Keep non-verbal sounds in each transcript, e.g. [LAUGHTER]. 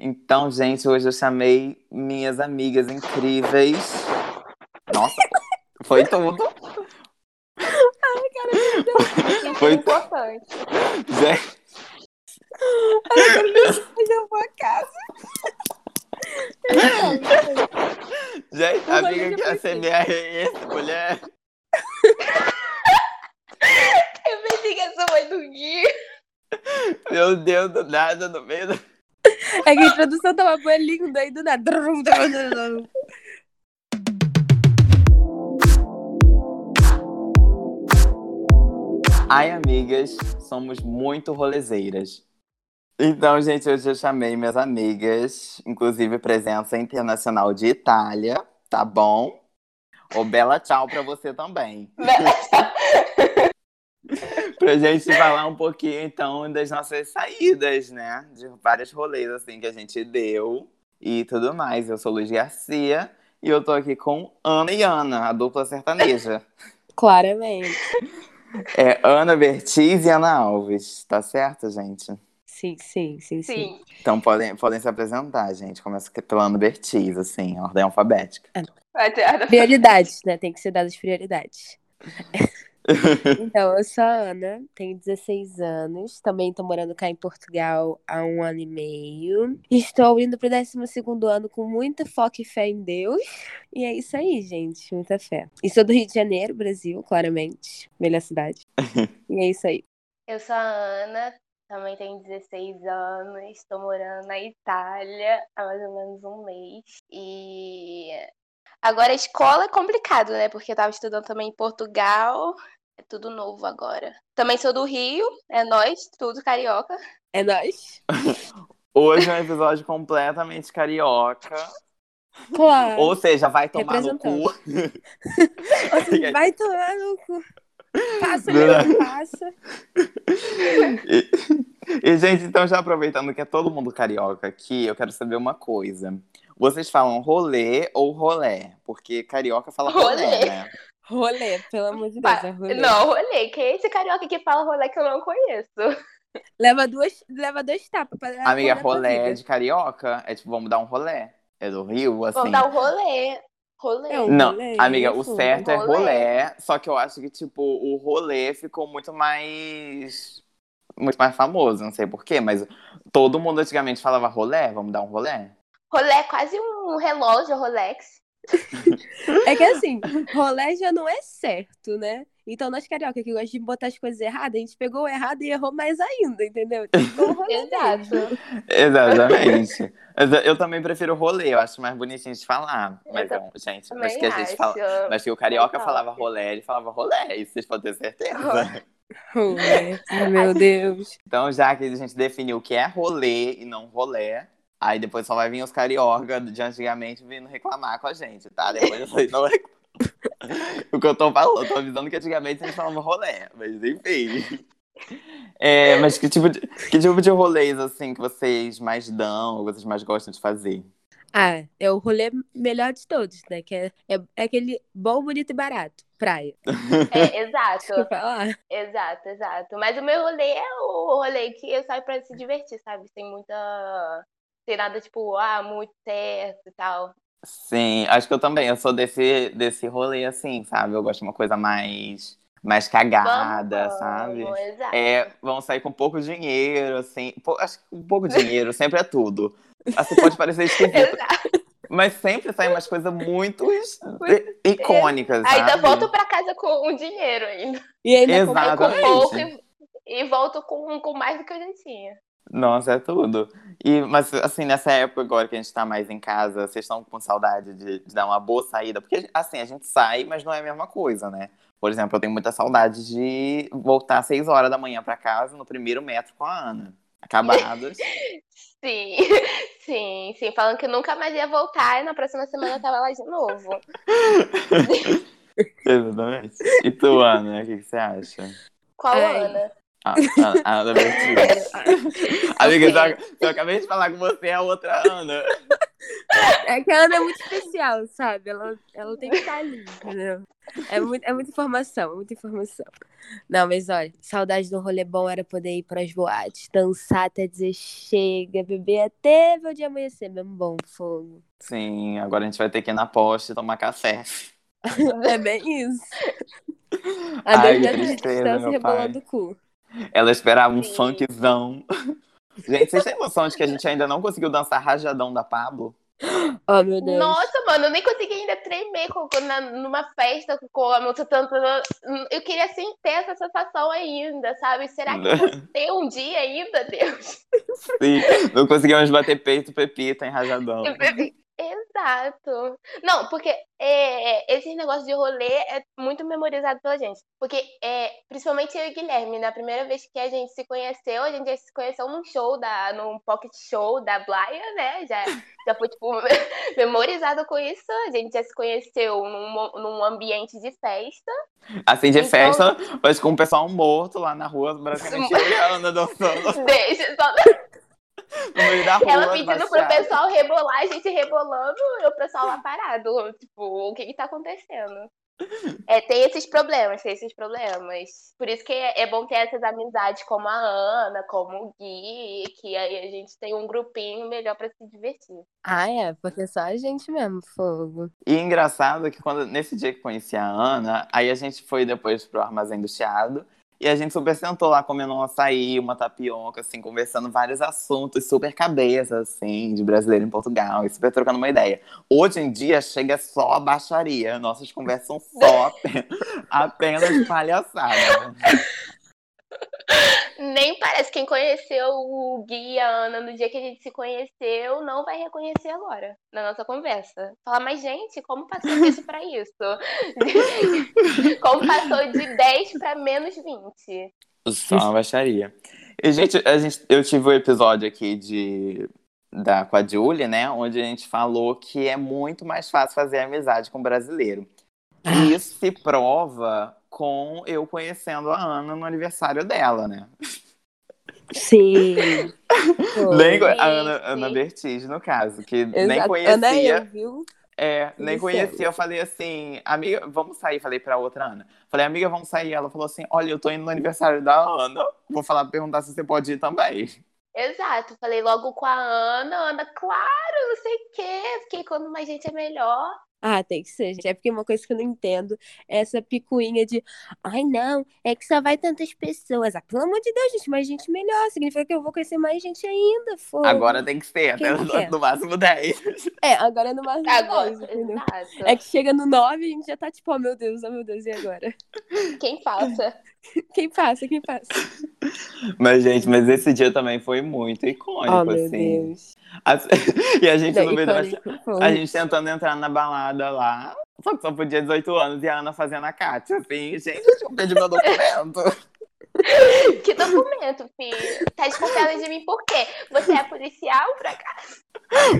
Então, gente, hoje eu chamei minhas amigas incríveis. Nossa, foi tudo. Ai, cara, Foi importante. Gente, eu quero ver eu vou a casa. gente, a amiga que ia ser minha essa mulher. Eu pensei que essa foi do dia. Meu Deus, do nada, no meio do... É que a introdução tava boa linda aí do nada. Ai, amigas, somos muito rolezeiras. Então, gente, hoje eu chamei minhas amigas, inclusive presença internacional de Itália, tá bom? Ô, bela tchau pra você também. Pra gente falar um pouquinho, então, das nossas saídas, né? De vários rolês, assim, que a gente deu e tudo mais. Eu sou Luiz Garcia e eu tô aqui com Ana e Ana, a dupla sertaneja. [LAUGHS] Claramente. É Ana Bertiz e Ana Alves, tá certo, gente? Sim, sim, sim, sim. Sim. Então podem, podem se apresentar, gente. Começa pela Ana Bertiz, assim, ordem alfabética. Vai ter a- Prioridades, né? Tem que ser dadas prioridades. [LAUGHS] Então, eu sou a Ana, tenho 16 anos, também tô morando cá em Portugal há um ano e meio. Estou indo pro 12 ano com muita foco e fé em Deus. E é isso aí, gente, muita fé. E sou do Rio de Janeiro, Brasil, claramente, melhor cidade. [LAUGHS] E é isso aí. Eu sou a Ana, também tenho 16 anos, estou morando na Itália há mais ou menos um mês. E agora a escola é complicado, né? Porque eu tava estudando também em Portugal. É tudo novo agora. Também sou do Rio, é nós, tudo carioca. É nóis. [LAUGHS] Hoje é um episódio completamente carioca. Claro. Ou seja, vai tomar no cu. Você [LAUGHS] vai tomar no cu. Passa, Não. meu, passa. [LAUGHS] E, e, gente, então já aproveitando que é todo mundo carioca aqui, eu quero saber uma coisa. Vocês falam rolê ou rolé? Porque carioca fala rolé, Rolê. né? Rolê, pelo amor de Deus, é rolê. Não, rolê. Quem é esse carioca que fala rolê que eu não conheço? Leva, duas, leva dois tapas pra Amiga, rolé é de carioca? É tipo, vamos dar um rolé. É do Rio, assim. Vamos dar um rolê. Rolê. É um Não, rolê, amiga, o isso. certo é Rolê. rolé, só que eu acho que, tipo, o rolê ficou muito mais. Muito mais famoso, não sei porquê, mas todo mundo antigamente falava rolé, vamos dar um rolé? Rolê é quase um relógio Rolex. É que assim, rolê já não é certo, né? Então nós carioca que gostamos de botar as coisas erradas, a gente pegou o errado e errou mais ainda, entendeu? Rolê Exato. Exatamente. Eu- também prefiro rolê, eu acho mais bonitinho de falar. Mas, Eu gente, mas que a gente acho. fala. Mas que o carioca falava rolé, ele falava rolé, isso vocês podem ter certeza. Rolê. Meu Deus. Então, já que a gente definiu o que é rolê e não rolé, aí depois só vai vir os carioca de antigamente vindo reclamar com a gente, tá? Depois vocês [LAUGHS] não [LAUGHS] reclamam. O que eu tô falando, eu tô avisando que antigamente a gente falava rolé, mas enfim. É, mas que tipo, de, que tipo de rolês, assim, que vocês mais dão, ou vocês mais gostam de fazer? Ah, é o rolê melhor de todos, né? Que é, é, é aquele bom, bonito e barato. Praia. [LAUGHS] É, exato. Deixa eu falar. Exato, exato. Mas o meu rolê é o rolê que eu saio pra se divertir, sabe? Sem muita. Sem nada, tipo, ah, muito certo e tal. Sim, acho que eu também, eu sou desse, desse rolê, assim, sabe? Eu gosto de uma coisa mais, mais cagada, Vamos, sabe? vamos. É, vão sair com pouco dinheiro, assim. pou- acho que um pouco dinheiro sempre é tudo. Assim, pode parecer [LAUGHS] esquisito. Mas sempre saem umas coisas muito i- icônicas, Ainda sabe? volto pra casa com um dinheiro ainda. E ainda Exato. com Exatamente. pouco e, e volto com, com mais do que eu já tinha. Nossa, é tudo. E, mas, assim, nessa época agora que a gente tá mais em casa, vocês estão com saudade de, de dar uma boa saída? Porque, assim, a gente sai, mas não é a mesma coisa, né? Por exemplo, eu tenho muita saudade de voltar às seis horas da manhã pra casa no primeiro metro com a Ana. Acabados. [LAUGHS] Sim, [LAUGHS] sim, sim. Falando que nunca mais ia voltar e na próxima semana eu tava lá de novo. [LAUGHS] Exatamente. E tu, Ana, o que, que você acha? Qual Ai. Ana? Ah, a, a Ana Bertils. Amiga, só, eu acabei de falar com você, é a outra Ana. É que a Ana é muito especial, sabe? Ela, ela tem que estar ali, entendeu? É, muito, é muita informação, muita informação. Não, mas olha, saudade do rolê bom era poder ir pras boates, dançar até dizer chega, beber até o dia amanhecer, mesmo bom, fogo. Sim, agora a gente vai ter que ir na poste tomar café. [LAUGHS] É bem isso. [LAUGHS] A Ai, que tristeza, distância meu rebolando o cu. Ela esperava um Sim. funkzão. [LAUGHS] Gente, vocês têm noção de que a gente ainda não conseguiu dançar rajadão da Pablo? Oh, [GASPS] meu Deus. Nossa, mano, eu nem consegui ainda tremer com, na- numa festa com a música tanto. Eu queria assim ter essa sensação ainda, sabe? Será que [LAUGHS] eu ter um dia ainda, Deus? Sim, não conseguimos bater peito pepita em rajadão. Exato. Não, porque é, esse negócio de rolê é muito memorizado pela gente. Porque, é, principalmente eu e Guilherme, na primeira vez que a gente se conheceu, a gente já se conheceu num show, da, num pocket show da Blaia, né? Já, já foi, tipo, [LAUGHS] memorizado com isso. A gente já se conheceu num, num ambiente de festa. Assim, de Então- festa, mas com o pessoal morto lá na rua, basicamente [LAUGHS] Ana dançando Deixa só rua. Ela pedindo pro pessoal rebolar, a gente rebolando e o pessoal lá parado. Tipo, o que que tá acontecendo? É, tem esses problemas, tem esses problemas. Por isso que é, é bom ter essas amizades como a Ana, como o Gui, que aí a gente tem um grupinho melhor pra se divertir. Ah, é, porque só a gente mesmo, fogo. E engraçado que quando, nesse dia que conheci a Ana, aí a gente foi depois pro Armazém do Chiado. E a gente super sentou lá comendo um açaí, uma tapioca, assim, conversando vários assuntos super cabeça, assim, de brasileiro em Portugal, e super trocando uma ideia. Hoje em dia chega só a baixaria, nossas conversas são só [LAUGHS] apenas, palhaçada. [LAUGHS] Nem parece. Quem conheceu o Gui e a Ana no dia que a gente se conheceu não vai reconhecer agora na nossa conversa. Falar, mas gente, como passou disso pra isso? [LAUGHS] como passou de 10 pra menos 20? Só uma baixaria. E, gente, a gente, eu tive um episódio aqui de, da, com a Julie, né? Onde a gente falou que é muito mais fácil fazer amizade com brasileiro. E isso se prova com eu conhecendo a Ana no aniversário dela, né? Sim. [LAUGHS] Nem, a sim, Ana. Ana Bertiz, no caso, que nem Exato. conhecia. Ana eu, viu? É, nem Isso conhecia. é. Eu falei assim, amiga, vamos sair. Falei pra outra Ana. Falei, amiga, vamos sair. Ela falou assim: olha, eu tô indo no aniversário da Ana. Vou falar, perguntar se você pode ir também. Exato, falei logo com a Ana, Ana, claro, não sei o quê, porque quando mais gente é melhor. Ah, tem que ser, gente. É porque uma coisa que eu não entendo é essa picuinha de ai, não, é que só vai tantas pessoas. Ah, pelo amor de Deus, gente, mais gente melhor. Significa que eu vou conhecer mais gente ainda, fogo. Agora tem que ser, até no, quer? no máximo 10. [LAUGHS] É, agora é no máximo Agora, 10, entendeu? exato. É que chega no 9 e a gente já tá tipo, oh meu Deus, oh meu Deus, e agora? [LAUGHS] Quem faça. [LAUGHS] Quem passa, quem passa? Mas, gente, mas esse dia também foi muito icônico, Oh, meu assim. Deus. As- [LAUGHS] E a gente no meio. A gente tentando entrar na balada lá, só que só podia 18 anos e a Ana fazendo a Kátia, assim, gente, deixa eu pedir meu documento. [LAUGHS] Que documento, filho? Tá desconfiada de mim por quê? Você é policial, pra cá?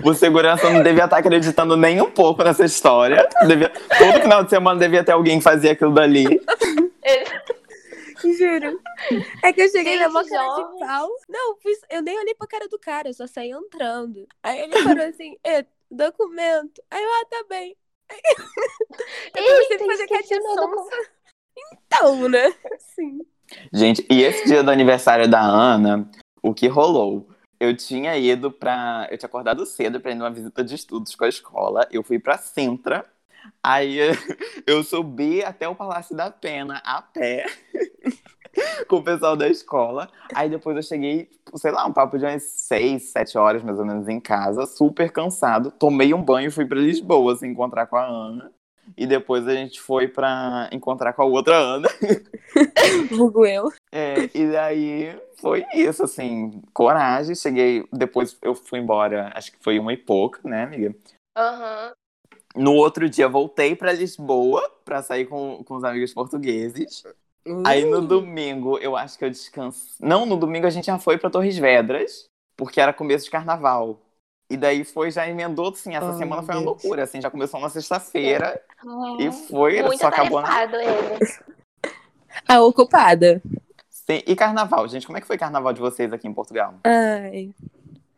O segurança não devia estar acreditando nem um pouco nessa história. Devia... Todo final de semana devia ter alguém que fazia aquilo dali. [LAUGHS] Juro. É que eu cheguei na Gente, mó cara de jovem. pau. Não, eu nem olhei pra cara do cara, eu só saí entrando. Aí ele falou assim, "É, documento. Aí eu, ah, tá bem. Eu [LAUGHS] comecei a fazer Katia Sonsa. Então, né? Sim. Gente, e esse dia do aniversário da Ana, o que rolou? Eu tinha ido pra. Eu tinha acordado cedo pra ir numa visita de estudos com a escola. Eu fui pra Sintra. Aí [LAUGHS] eu subi até o Palácio da Pena a pé [LAUGHS] com o pessoal da escola. Aí depois eu cheguei, sei lá, um papo de umas seis, sete horas mais ou menos em casa, super cansado. Tomei um banho e fui pra Lisboa se encontrar com a Ana. E depois a gente foi pra encontrar com a outra Ana. [LAUGHS] Vulgo eu. É, e daí foi isso, assim, coragem. Cheguei, depois eu fui embora, acho que foi uma e pouca, né, amiga? Aham. No outro dia voltei pra Lisboa pra sair com, com os amigos portugueses. Aí no Uh, domingo eu acho que eu descansei. Não, no domingo a gente já foi pra Torres Vedras, porque era começo de carnaval. E daí foi, já emendou, assim, essa Oh, semana foi uma Deus. loucura, assim, já começou na sexta-feira e foi, Muito só acabou na. ele. A ocupada. Sim, E carnaval, gente, como é que foi carnaval de vocês aqui em Portugal? Ai.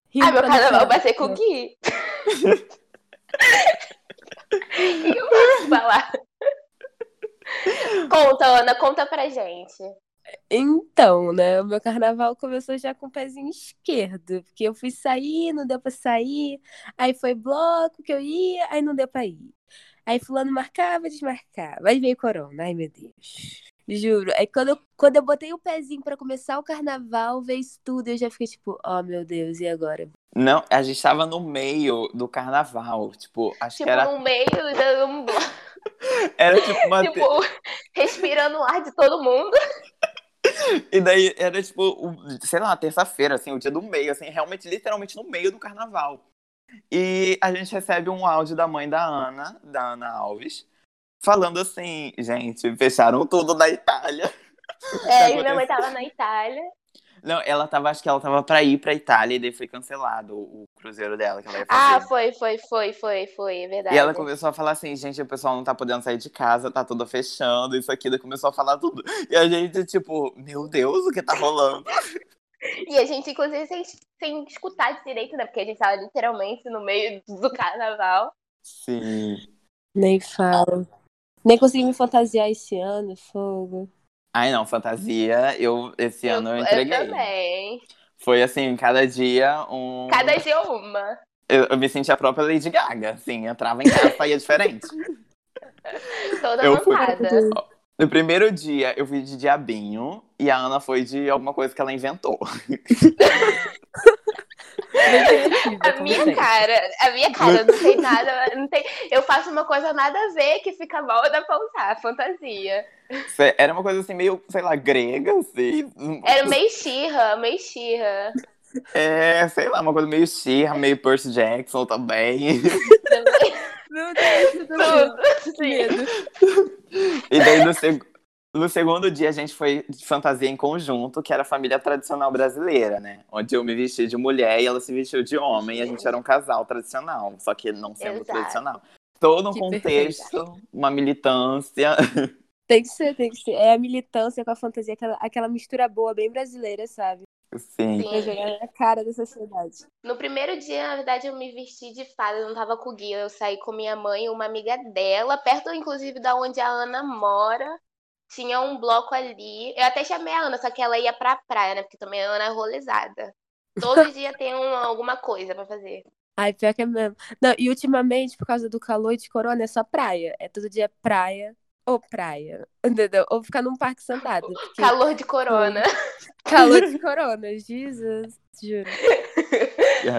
Rio Ah, meu carnaval vai ser com o Gui. [LAUGHS] [LAUGHS] eu posso falar? Conta, Ana, conta pra gente. Então, né, o meu carnaval começou já com o pezinho esquerdo, porque eu fui sair, não deu pra sair, aí foi bloco que eu ia, aí não deu pra ir. Aí fulano marcava, desmarcava, aí veio corona, ai meu Deus. Juro. Aí quando eu, quando eu botei o pezinho pra começar o carnaval, veio isso tudo, eu já fiquei tipo, oh meu Deus, e agora? Não, a gente tava no meio do carnaval, tipo, acho Tipo, que era, no meio de um [LAUGHS] era tipo uma... tipo, respirando o ar de todo mundo. [LAUGHS] E daí era tipo, o- sei lá, terça-feira, assim, o dia do meio, assim, realmente, literalmente no meio do carnaval. E a gente recebe um áudio da mãe da Ana, da Ana Alves, falando assim, gente, fecharam tudo na Itália. É, [LAUGHS] e acontecendo? minha mãe tava na Itália. Não, ela tava, acho que ela tava pra ir pra Itália e daí foi cancelado o, o cruzeiro dela que ela ia Ah, fazer. foi, foi, foi, foi, foi, é verdade. E ela começou a falar assim, gente, o pessoal não tá podendo sair de casa, tá tudo fechando, isso aqui, daí começou a falar tudo. E a gente, tipo, meu Deus, o que tá rolando? [LAUGHS] E a gente, inclusive, sem, sem escutar direito, né? Porque a gente tava literalmente no meio do carnaval. Sim. Nem falo. Nem consegui me fantasiar esse ano, fogo. Ai, não, fantasia, eu esse ano eu entreguei. também. Foi assim, cada dia um. Cada dia uma. Eu, eu me senti a própria Lady Gaga, assim, entrava em casa saía diferente. [LAUGHS] Toda Eu fui-. No primeiro dia eu fui de diabinho e a Ana foi de alguma coisa que ela inventou. [LAUGHS] A como minha cara, a minha cara, não tem nada, não tem. Eu faço uma coisa nada a ver que fica mal, dá pra usar, fantasia. Era uma coisa assim, meio, sei lá, grega, assim. Era meio xirra, meio xirra. É, sei lá, uma coisa meio Xirra, meio Percy Jackson também. Também. Meu Deus, eu tô Tudo. Medo. E daí no, seg- no segundo dia a gente foi de fantasia em conjunto, que era a família tradicional brasileira, né? Onde eu me vesti de mulher e ela se vestiu de homem e a gente era um casal tradicional, só que não sendo Exato. tradicional. Todo um Que contexto, uma militância. [LAUGHS] Tem que ser, tem que ser. É a militância com a fantasia, aquela, aquela mistura boa, bem brasileira, sabe? Sim. Pra jogar na cara da sociedade. No primeiro dia, na verdade, eu me vesti de fada, eu não tava com o guia. Eu saí com minha mãe e uma amiga dela, perto, inclusive, da onde a Ana mora. Tinha um bloco ali. Eu até chamei a Ana, só que ela ia pra praia, né? Porque também a Ana é rolezada. Todo [LAUGHS] dia tem um- alguma coisa pra fazer. Ai, pior que é mesmo. Não, e ultimamente, por causa do calor de corona, é só praia. É todo dia praia ou praia. [LAUGHS] Entendeu? Ou ficar num parque sentado. Porque Calor de corona. [LAUGHS] calor de corona, Jesus, juro.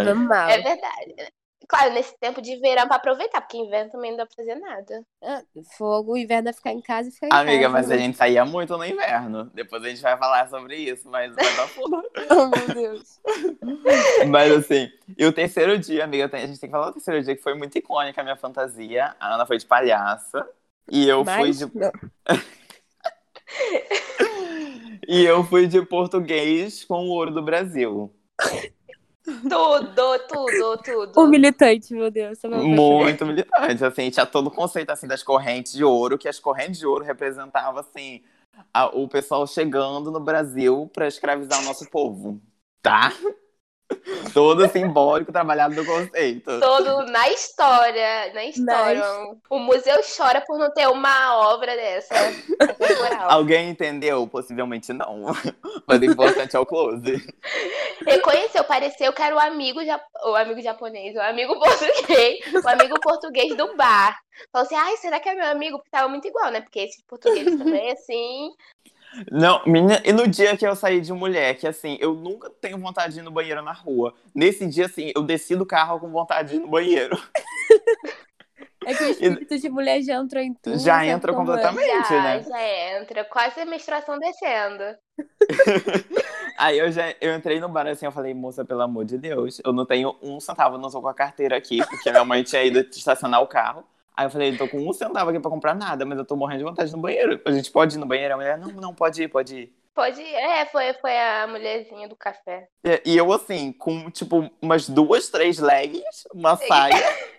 Normal. É verdade. Claro, nesse tempo de verão pra aproveitar, porque inverno também não dá pra fazer nada. Ah, Fogo, o inverno é ficar em casa e ficar em Amiga, casa. mas a né? gente saía muito no inverno. Depois a gente vai falar sobre isso, mas vai dar fundo. [LAUGHS] Oh, meu Deus. Mas assim, e o terceiro dia, amiga, a gente tem que falar o terceiro dia que foi muito icônica a minha fantasia. A Ana foi de palhaça. E eu fui Mas, de. não. [LAUGHS] E eu fui de português com o ouro do Brasil. Tudo, tudo, tudo. Um militante, meu Deus. Muito militante, assim, tinha todo o conceito assim das correntes de ouro, que as correntes de ouro representavam assim a- o pessoal chegando no Brasil para escravizar o nosso povo, tá? [LAUGHS] Todo simbólico trabalhado no conceito. Todo na história, na história. O museu chora por não ter uma obra dessa. [LAUGHS] temporal. Alguém entendeu? Possivelmente não. [LAUGHS] Mas o importante é o close. Reconheceu, pareceu que era o amigo, ja- o amigo japonês, o amigo português, o amigo português do bar. Falou assim, ai, será que é meu amigo? Porque tava muito igual, né? Porque esse português também, assim, Não, menina, e no dia que eu saí de mulher, que assim, eu nunca tenho vontade de ir no banheiro na rua. Nesse dia, assim, eu desci do carro com vontade de ir no banheiro. [LAUGHS] É que o espírito de mulher já entrou em tudo. Já entra é? completamente. já, né? já entra. Quase a menstruação descendo. [LAUGHS] Aí eu já eu entrei no bar assim, eu falei, moça, pelo amor de Deus, eu não tenho um centavo, eu não tô com a carteira aqui, porque minha mãe tinha ido estacionar o carro. Aí eu falei, tô com um centavo aqui pra comprar nada, mas eu tô morrendo de vontade no banheiro. A gente pode ir no banheiro? A mulher, não, não, pode ir, pode ir. Pode ir. É, foi, foi a mulherzinha do café. E, e eu, assim, com, tipo, umas duas, três leggings, uma saia. [LAUGHS]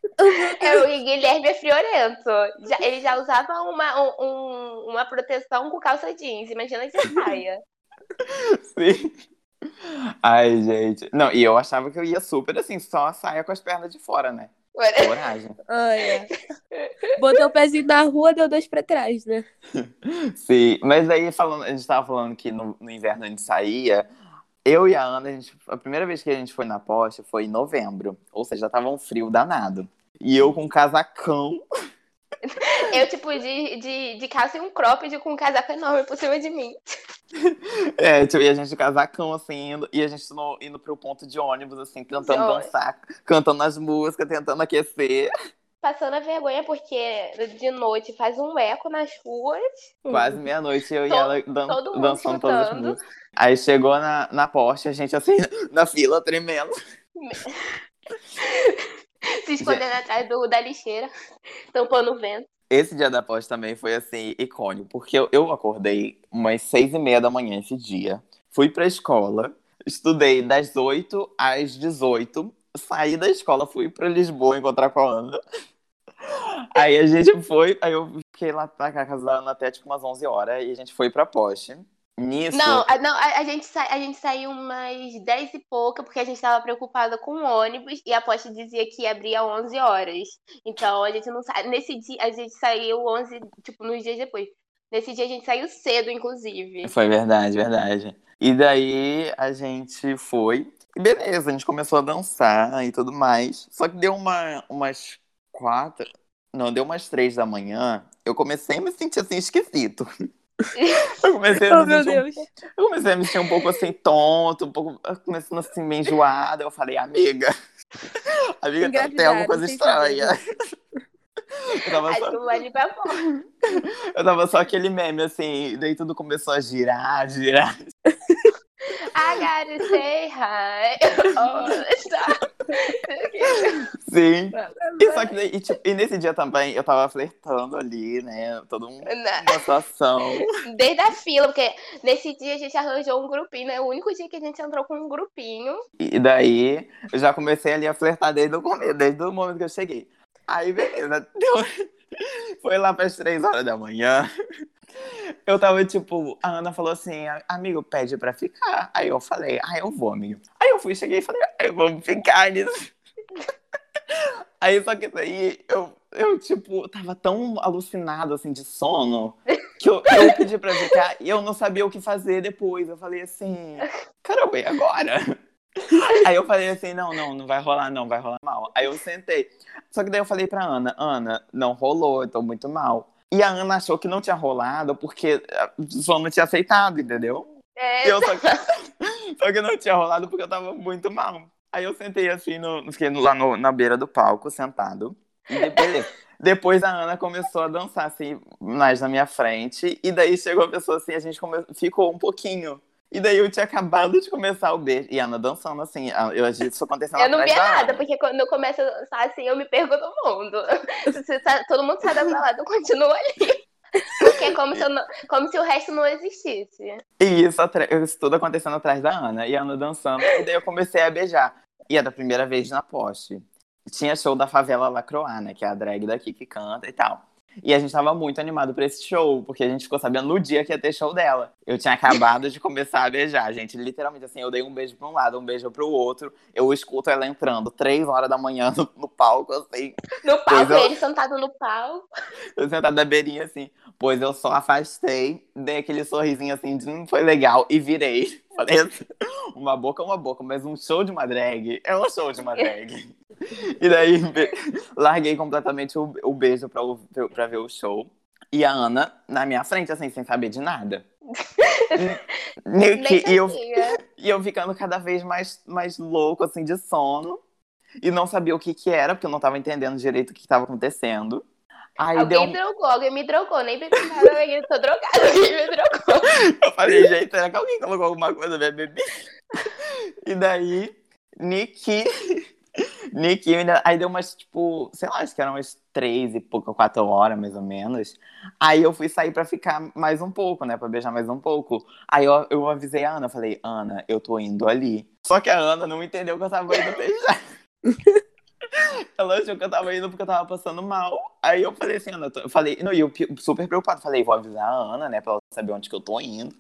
É, o Guilherme é friorento. Já- ele já usava uma, um- um- uma proteção com calça jeans. Imagina de saia. Sim. Ai, gente. Não, e eu achava que eu ia super assim, só a saia com as pernas de fora, né? Coragem. Olha. Botou o pezinho na rua, deu dois pra trás, né? Sim, mas aí falando, a gente tava falando que no, no inverno a gente saía. Eu e a Ana, a, gente, a primeira vez que a gente foi na Porsche foi em novembro. Ou seja, já tava um frio danado. E eu com um casacão. Eu, tipo, de, de, de calça e um cropped com um casaco enorme por cima de mim. [LAUGHS] É, tipo, e a gente de casacão, assim, indo, e a gente no, indo pro ponto de ônibus, assim, tentando dançar, cantando as músicas, tentando aquecer. Passando a vergonha porque de noite faz um eco nas ruas. Quase meia-noite, eu e To- ela dan todo dançando todas as músicas. Aí chegou na, na Porsche, a gente assim, [LAUGHS] na fila, tremendo. [LAUGHS] Se escondendo atrás do, da lixeira, tampando o vento. Esse dia da Porsche também foi, assim, icônico, porque eu, eu acordei umas seis e meia da manhã esse dia, fui pra escola, estudei das 8 às 18, saí da escola, fui pra Lisboa encontrar com a Ana. [LAUGHS] Aí a gente foi, aí eu fiquei lá na casa da Ana até tipo umas 11 horas, e a gente foi pra Porsche. Nisso, Não, não a, a gente sa, a gente saiu umas 10 e pouca, porque a gente tava preocupada com o ônibus e a poste dizia que abria às 11 horas. Então a gente não sa... Nesse dia, a gente saiu 11, tipo, nos dias depois. Nesse dia a gente saiu cedo, inclusive. Foi verdade, verdade. E daí a gente foi. E beleza, a gente começou a dançar e tudo mais. Só que deu uma, umas quatro. Não, deu umas três da manhã. Eu comecei a me sentir assim esquisito. [LAUGHS] Eu comecei a [LAUGHS] Oh, me meu sentir um Deus. Eu comecei a me sentir um pouco assim, tonto, um pouco começando assim, meio enjoada. Eu falei, amiga, [LAUGHS] amiga, tá- tem alguma coisa estranha. [LAUGHS] Eu tava, só, eu tava só aquele meme, assim, daí tudo começou a girar, girar. I gotta say hi. [LAUGHS] Oh. Sim. E, só que e, tipo, e nesse dia também eu tava flertando ali, né? Toda um- uma situação. Desde a fila, porque nesse dia a gente arranjou um grupinho, né? O único dia que a gente entrou com um grupinho. E daí eu já comecei ali a flertar desde o começo, desde o momento que eu cheguei. Aí, beleza. Deu... Foi lá para as três horas da manhã. Eu tava tipo, a Ana falou assim, amigo, pede pra ficar. Aí eu falei, ah, eu vou, amigo. Aí eu fui, cheguei e falei, ah, vamos ficar nisso. [LAUGHS] Aí só que daí eu, eu, tipo, tava tão alucinado assim de sono que eu, eu pedi pra ficar e eu não sabia o que fazer depois. Eu falei assim, caramba, e agora? [LAUGHS] Aí eu falei assim, não, não, não vai rolar, não, vai rolar mal. Aí eu sentei. Só que daí eu falei pra Ana, Ana, não rolou, eu tô muito mal. E a Ana achou que não tinha rolado porque o sono não tinha aceitado, entendeu? É, E eu só que, [LAUGHS] só que não tinha rolado porque eu tava muito mal. Aí eu sentei assim, no, fiquei lá no- na beira do palco, sentado. E beleza. Depois a Ana começou a dançar assim, mais na minha frente. E daí chegou a pessoa assim, a gente come- ficou um pouquinho. E daí eu tinha acabado de começar o beijo. E a Ana dançando assim, eu isso acontecendo eu não via da nada, Ana. porque quando eu começo a dançar assim, eu me perco do mundo. [LAUGHS] Todo mundo sai da balada, eu continuo ali. [LAUGHS] Porque é como se, não- como se o resto não existisse. E isso, isso tudo acontecendo atrás da Ana. E a Ana dançando. E daí eu comecei a beijar. E era a primeira vez na poste. Tinha show da favela Lacroix, né? Que é a drag daqui que canta e tal. E a gente tava muito animado pra esse show, porque a gente ficou sabendo no dia que ia ter show dela. Eu tinha acabado de começar a beijar, gente. Literalmente, assim, eu dei um beijo pra um lado, um beijo pro outro. Eu escuto ela entrando, três horas da manhã no, no palco, assim. No palco, eu- ele sentado no palco. Eu sentado na beirinha, assim. Pois eu só afastei, dei aquele sorrisinho, assim, de não foi legal, e virei. [LAUGHS] Falei assim, uma boca é uma boca, mas um show de uma drag é um show de uma drag. [LAUGHS] E daí, larguei completamente o, o beijo pra, pra ver o show. E a Ana na minha frente, assim, sem saber de nada. [LAUGHS] E- Nem e, eu, e eu ficando cada vez mais, mais louco, assim, de sono. E não sabia o que que era, porque eu não tava entendendo direito o que estava acontecendo. Aí deu Alguém um... drogou, alguém me drogou. Nem nada, alguém tô drogada, [LAUGHS] alguém me drogou. Eu falei, gente, será que alguém colocou alguma coisa na minha bebida? E daí, Niki. Ainda- aí deu umas, tipo, sei lá, acho que eram umas três e pouco, quatro horas, mais ou menos. Aí eu fui sair pra ficar mais um pouco, né, pra beijar mais um pouco. Aí eu, eu avisei a Ana, falei, Ana, eu tô indo ali. Só que a Ana não entendeu que eu tava indo beijar. [LAUGHS] Ela achou que eu tava indo porque eu tava passando mal. Aí eu falei assim, Ana, eu falei, não, e eu super preocupado. Falei, vou avisar a Ana, né, pra ela saber onde que eu tô indo.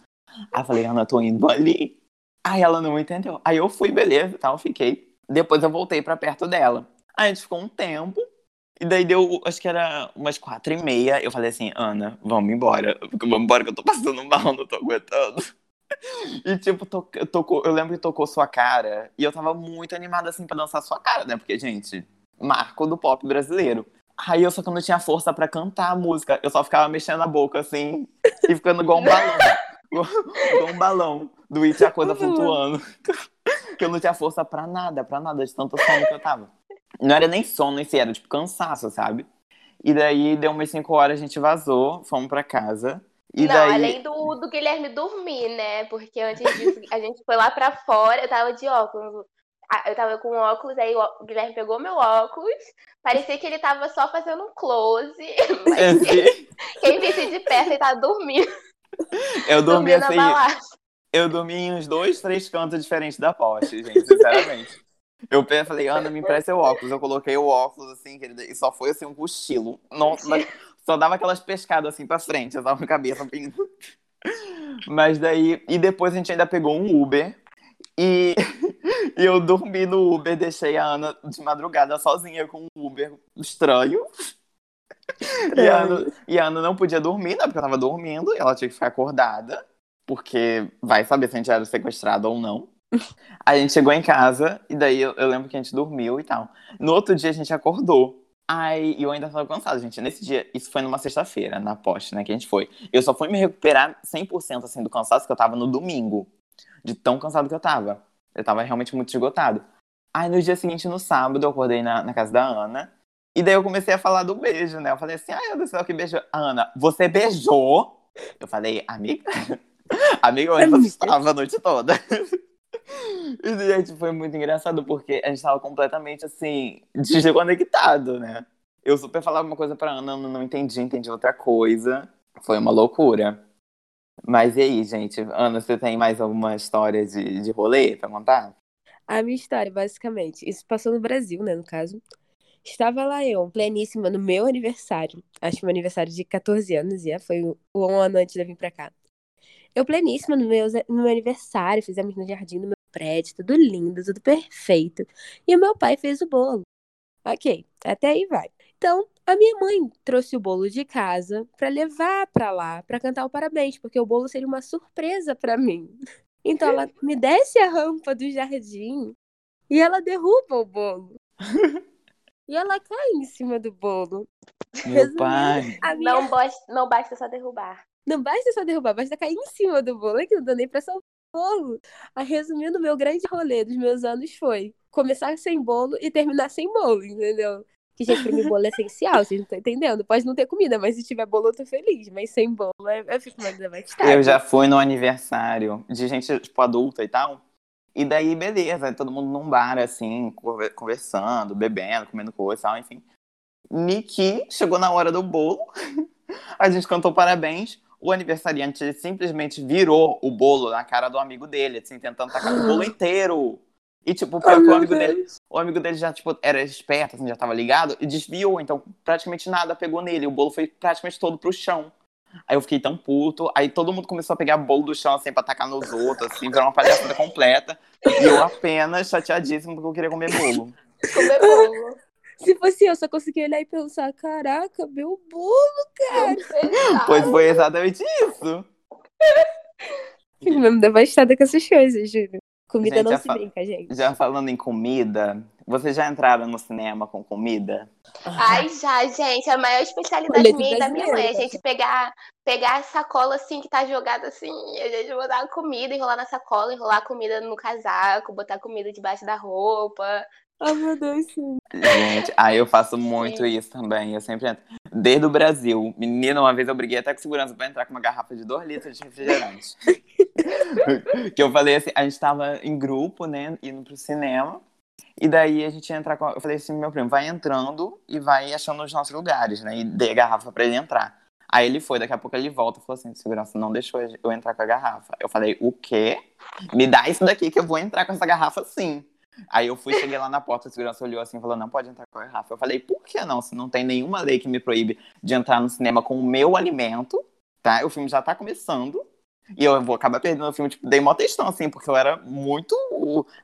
Aí eu falei, Ana, eu tô indo ali. Aí ela não entendeu. Aí eu fui, beleza, tal, fiquei. Depois eu voltei pra perto dela. Aí a gente ficou um tempo. E daí deu, acho que era umas quatro e meia. Eu falei assim, Ana, vamos embora. Vamos embora que eu tô passando mal, não tô aguentando. [LAUGHS] E, tipo, to tocou, eu lembro que tocou sua cara. E eu tava muito animada, assim, pra dançar sua cara, né? Porque, gente, marco do pop brasileiro. Aí eu só que eu não tinha força para cantar a música. Eu só ficava mexendo a boca, assim, [LAUGHS] e ficando igual um [LAUGHS] balão. [LAUGHS] igual um balão do It a coisa flutuando. [LAUGHS] que eu não tinha força pra nada, pra nada, de tanto sono que eu tava. Não era nem sono em si, era tipo cansaço, sabe? E daí deu umas 5 horas, a gente vazou, fomos pra casa. E não, daí... além do, do Guilherme dormir, né? Porque antes disso, a gente foi lá pra fora, eu tava de óculos. Eu tava com óculos, aí o Guilherme pegou meu óculos. Parecia que ele tava só fazendo um close. [LAUGHS] Mas quem, quem visse de perto, ele tava dormindo. Eu dormi assim. Eu dormi em uns dois, três cantos diferentes da poste, gente, sinceramente. Eu falei, Ana, me empresta o óculos. Eu coloquei o óculos, assim, querida, e só foi assim um cochilo. Não, [LAUGHS] só dava aquelas pescadas assim pra frente, eu tava com a cabeça pindo. [LAUGHS] Mas daí. E depois a gente ainda pegou um Uber. E, [LAUGHS] e eu dormi no Uber, deixei a Ana de madrugada sozinha com um Uber estranho. E a, Ana, e a Ana não podia dormir, né? Porque eu tava dormindo, e ela tinha que ficar acordada. Porque vai saber se a gente era sequestrado ou não. [LAUGHS] A gente chegou em casa, e daí eu, eu lembro que a gente dormiu e tal. No outro dia a gente acordou. Aí eu ainda tava cansado, gente. Nesse dia, isso foi numa sexta-feira, na poste, né, que a gente foi. Eu só fui me recuperar 100% assim do cansaço que eu tava no domingo. De tão cansado que eu tava. Eu tava realmente muito esgotado. Aí no dia seguinte, no sábado, eu acordei na, na casa da Ana. E daí eu comecei a falar do beijo, né? Eu falei assim, ai, meu Deus do céu, que beijou. Ana, você beijou? Eu falei, amiga? [LAUGHS] amiga, eu ainda estava a noite toda. [LAUGHS] E, gente, foi muito engraçado porque a gente tava completamente assim, desconectado, né? Eu super falava uma coisa pra Ana, não, não entendi, entendi outra coisa. Foi uma loucura. Mas e aí, gente? Ana, você tem mais alguma história de, de rolê pra contar? A minha história, basicamente, isso passou no Brasil, né, no caso. Estava lá eu, pleníssima, no meu aniversário. Acho que meu aniversário de 14 anos, e foi um ano antes de eu vir pra cá. Eu pleníssima no meu, no meu aniversário, fizemos no jardim do meu prédio, tudo lindo, tudo perfeito. E o meu pai fez o bolo. Ok, até aí vai. Então, a minha mãe trouxe o bolo de casa para levar para lá, para cantar o parabéns, porque o bolo seria uma surpresa para mim. Então ela me desce a rampa do jardim e ela derruba o bolo. [LAUGHS] e ela cai em cima do bolo. Meu pai. Minha... Não, basta, não basta só derrubar. Não basta só derrubar, basta cair em cima do bolo. É que não deu nem pra salvar o bolo. A resumindo, meu grande rolê dos meus anos foi começar sem bolo e terminar sem bolo, entendeu? Que, gente, pra mim, bolo é essencial, vocês não estão entendendo? Pode não ter comida, mas se tiver bolo, eu tô feliz. Mas sem bolo, eu fico mais devastada. Eu já fui no aniversário de gente, tipo, adulta e tal. E daí, beleza, todo mundo num bar, assim, conversando, bebendo, comendo coisa e tal, enfim. Niki chegou na hora do bolo, [LAUGHS] a gente cantou parabéns o aniversariante simplesmente virou o bolo na cara do amigo dele, assim, tentando tacar o bolo [GASPS] inteiro. E, tipo, que o amigo dele, o amigo dele já, tipo, era esperto, assim, já tava ligado, e desviou, então praticamente nada pegou nele. O bolo foi praticamente todo pro chão. Aí eu fiquei tão puto. Aí todo mundo começou a pegar bolo do chão, assim, pra tacar nos outros, assim, virou uma palhaçada completa. E eu apenas chateadíssimo porque eu queria comer bolo. Comer bolo. Se fosse eu, só conseguia olhar e pensar, caraca, meu bolo, cara. Pois foi exatamente isso. Fico mesmo devastada com essas coisas, Júlio. Comida gente, não se brinca, gente. Já falando em comida, vocês já entraram no cinema com comida? Ai, já, gente. A maior especialidade minha e da minha mãe é a gente pegar, pegar a sacola assim que tá jogada assim, a gente botar a comida, enrolar na sacola, enrolar a comida no casaco, botar comida debaixo da roupa, Ai, meu Deus, sim. Gente, aí eu faço muito isso também. Eu sempre entro. Desde o Brasil. Menina, uma vez eu briguei até com segurança pra entrar com uma garrafa de 2 litros de refrigerante. [LAUGHS] que eu falei assim, a gente tava em grupo, né, indo pro cinema. E daí a gente ia entrar com. Eu falei assim, meu primo, vai entrando e vai achando os nossos lugares, né? E dei a garrafa pra ele entrar. Aí ele foi, daqui a pouco ele volta e falou assim: segurança não deixou eu entrar com a garrafa. Eu falei, o quê? Me dá isso daqui que eu vou entrar com essa garrafa sim. Aí eu fui, cheguei lá na porta, a segurança olhou assim e falou: não pode entrar com a garrafa. Eu falei: por que não? Se não tem nenhuma lei que me proíbe de entrar no cinema com o meu alimento, tá? O filme já tá começando. E eu vou acabar perdendo o filme, tipo, dei mó textão, assim, porque eu era muito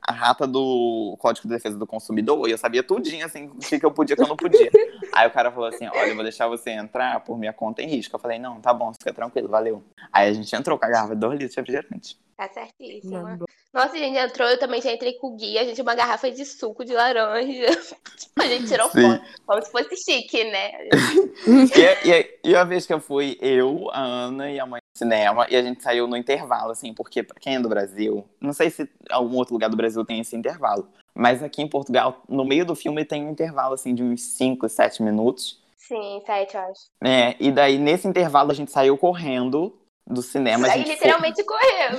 a rata do Código de Defesa do Consumidor, e eu sabia tudinho, assim, o que, que eu podia e o que eu não podia. [LAUGHS] Aí o cara falou assim, olha, eu vou deixar você entrar por minha conta em risco. Eu falei, não, tá bom, fica tranquilo, valeu. Aí a gente entrou com a garrafa de 2 litros de refrigerante. Tá certíssima. Mano, Nossa, a gente entrou, eu também já entrei com o Gui, a gente uma garrafa de suco de laranja. [LAUGHS] a gente tirou Sim. foto, como se fosse chique, né? [LAUGHS] E, e, e a vez que eu fui, eu, a Ana e a mãe cinema, e a gente saiu no intervalo, assim, porque pra quem é do Brasil, não sei se algum outro lugar do Brasil tem esse intervalo, mas aqui em Portugal, no meio do filme tem um intervalo, assim, de uns 5, 7 minutos. Sim, sete, eu acho. É, e daí nesse intervalo a gente saiu correndo do cinema. gente literalmente correndo.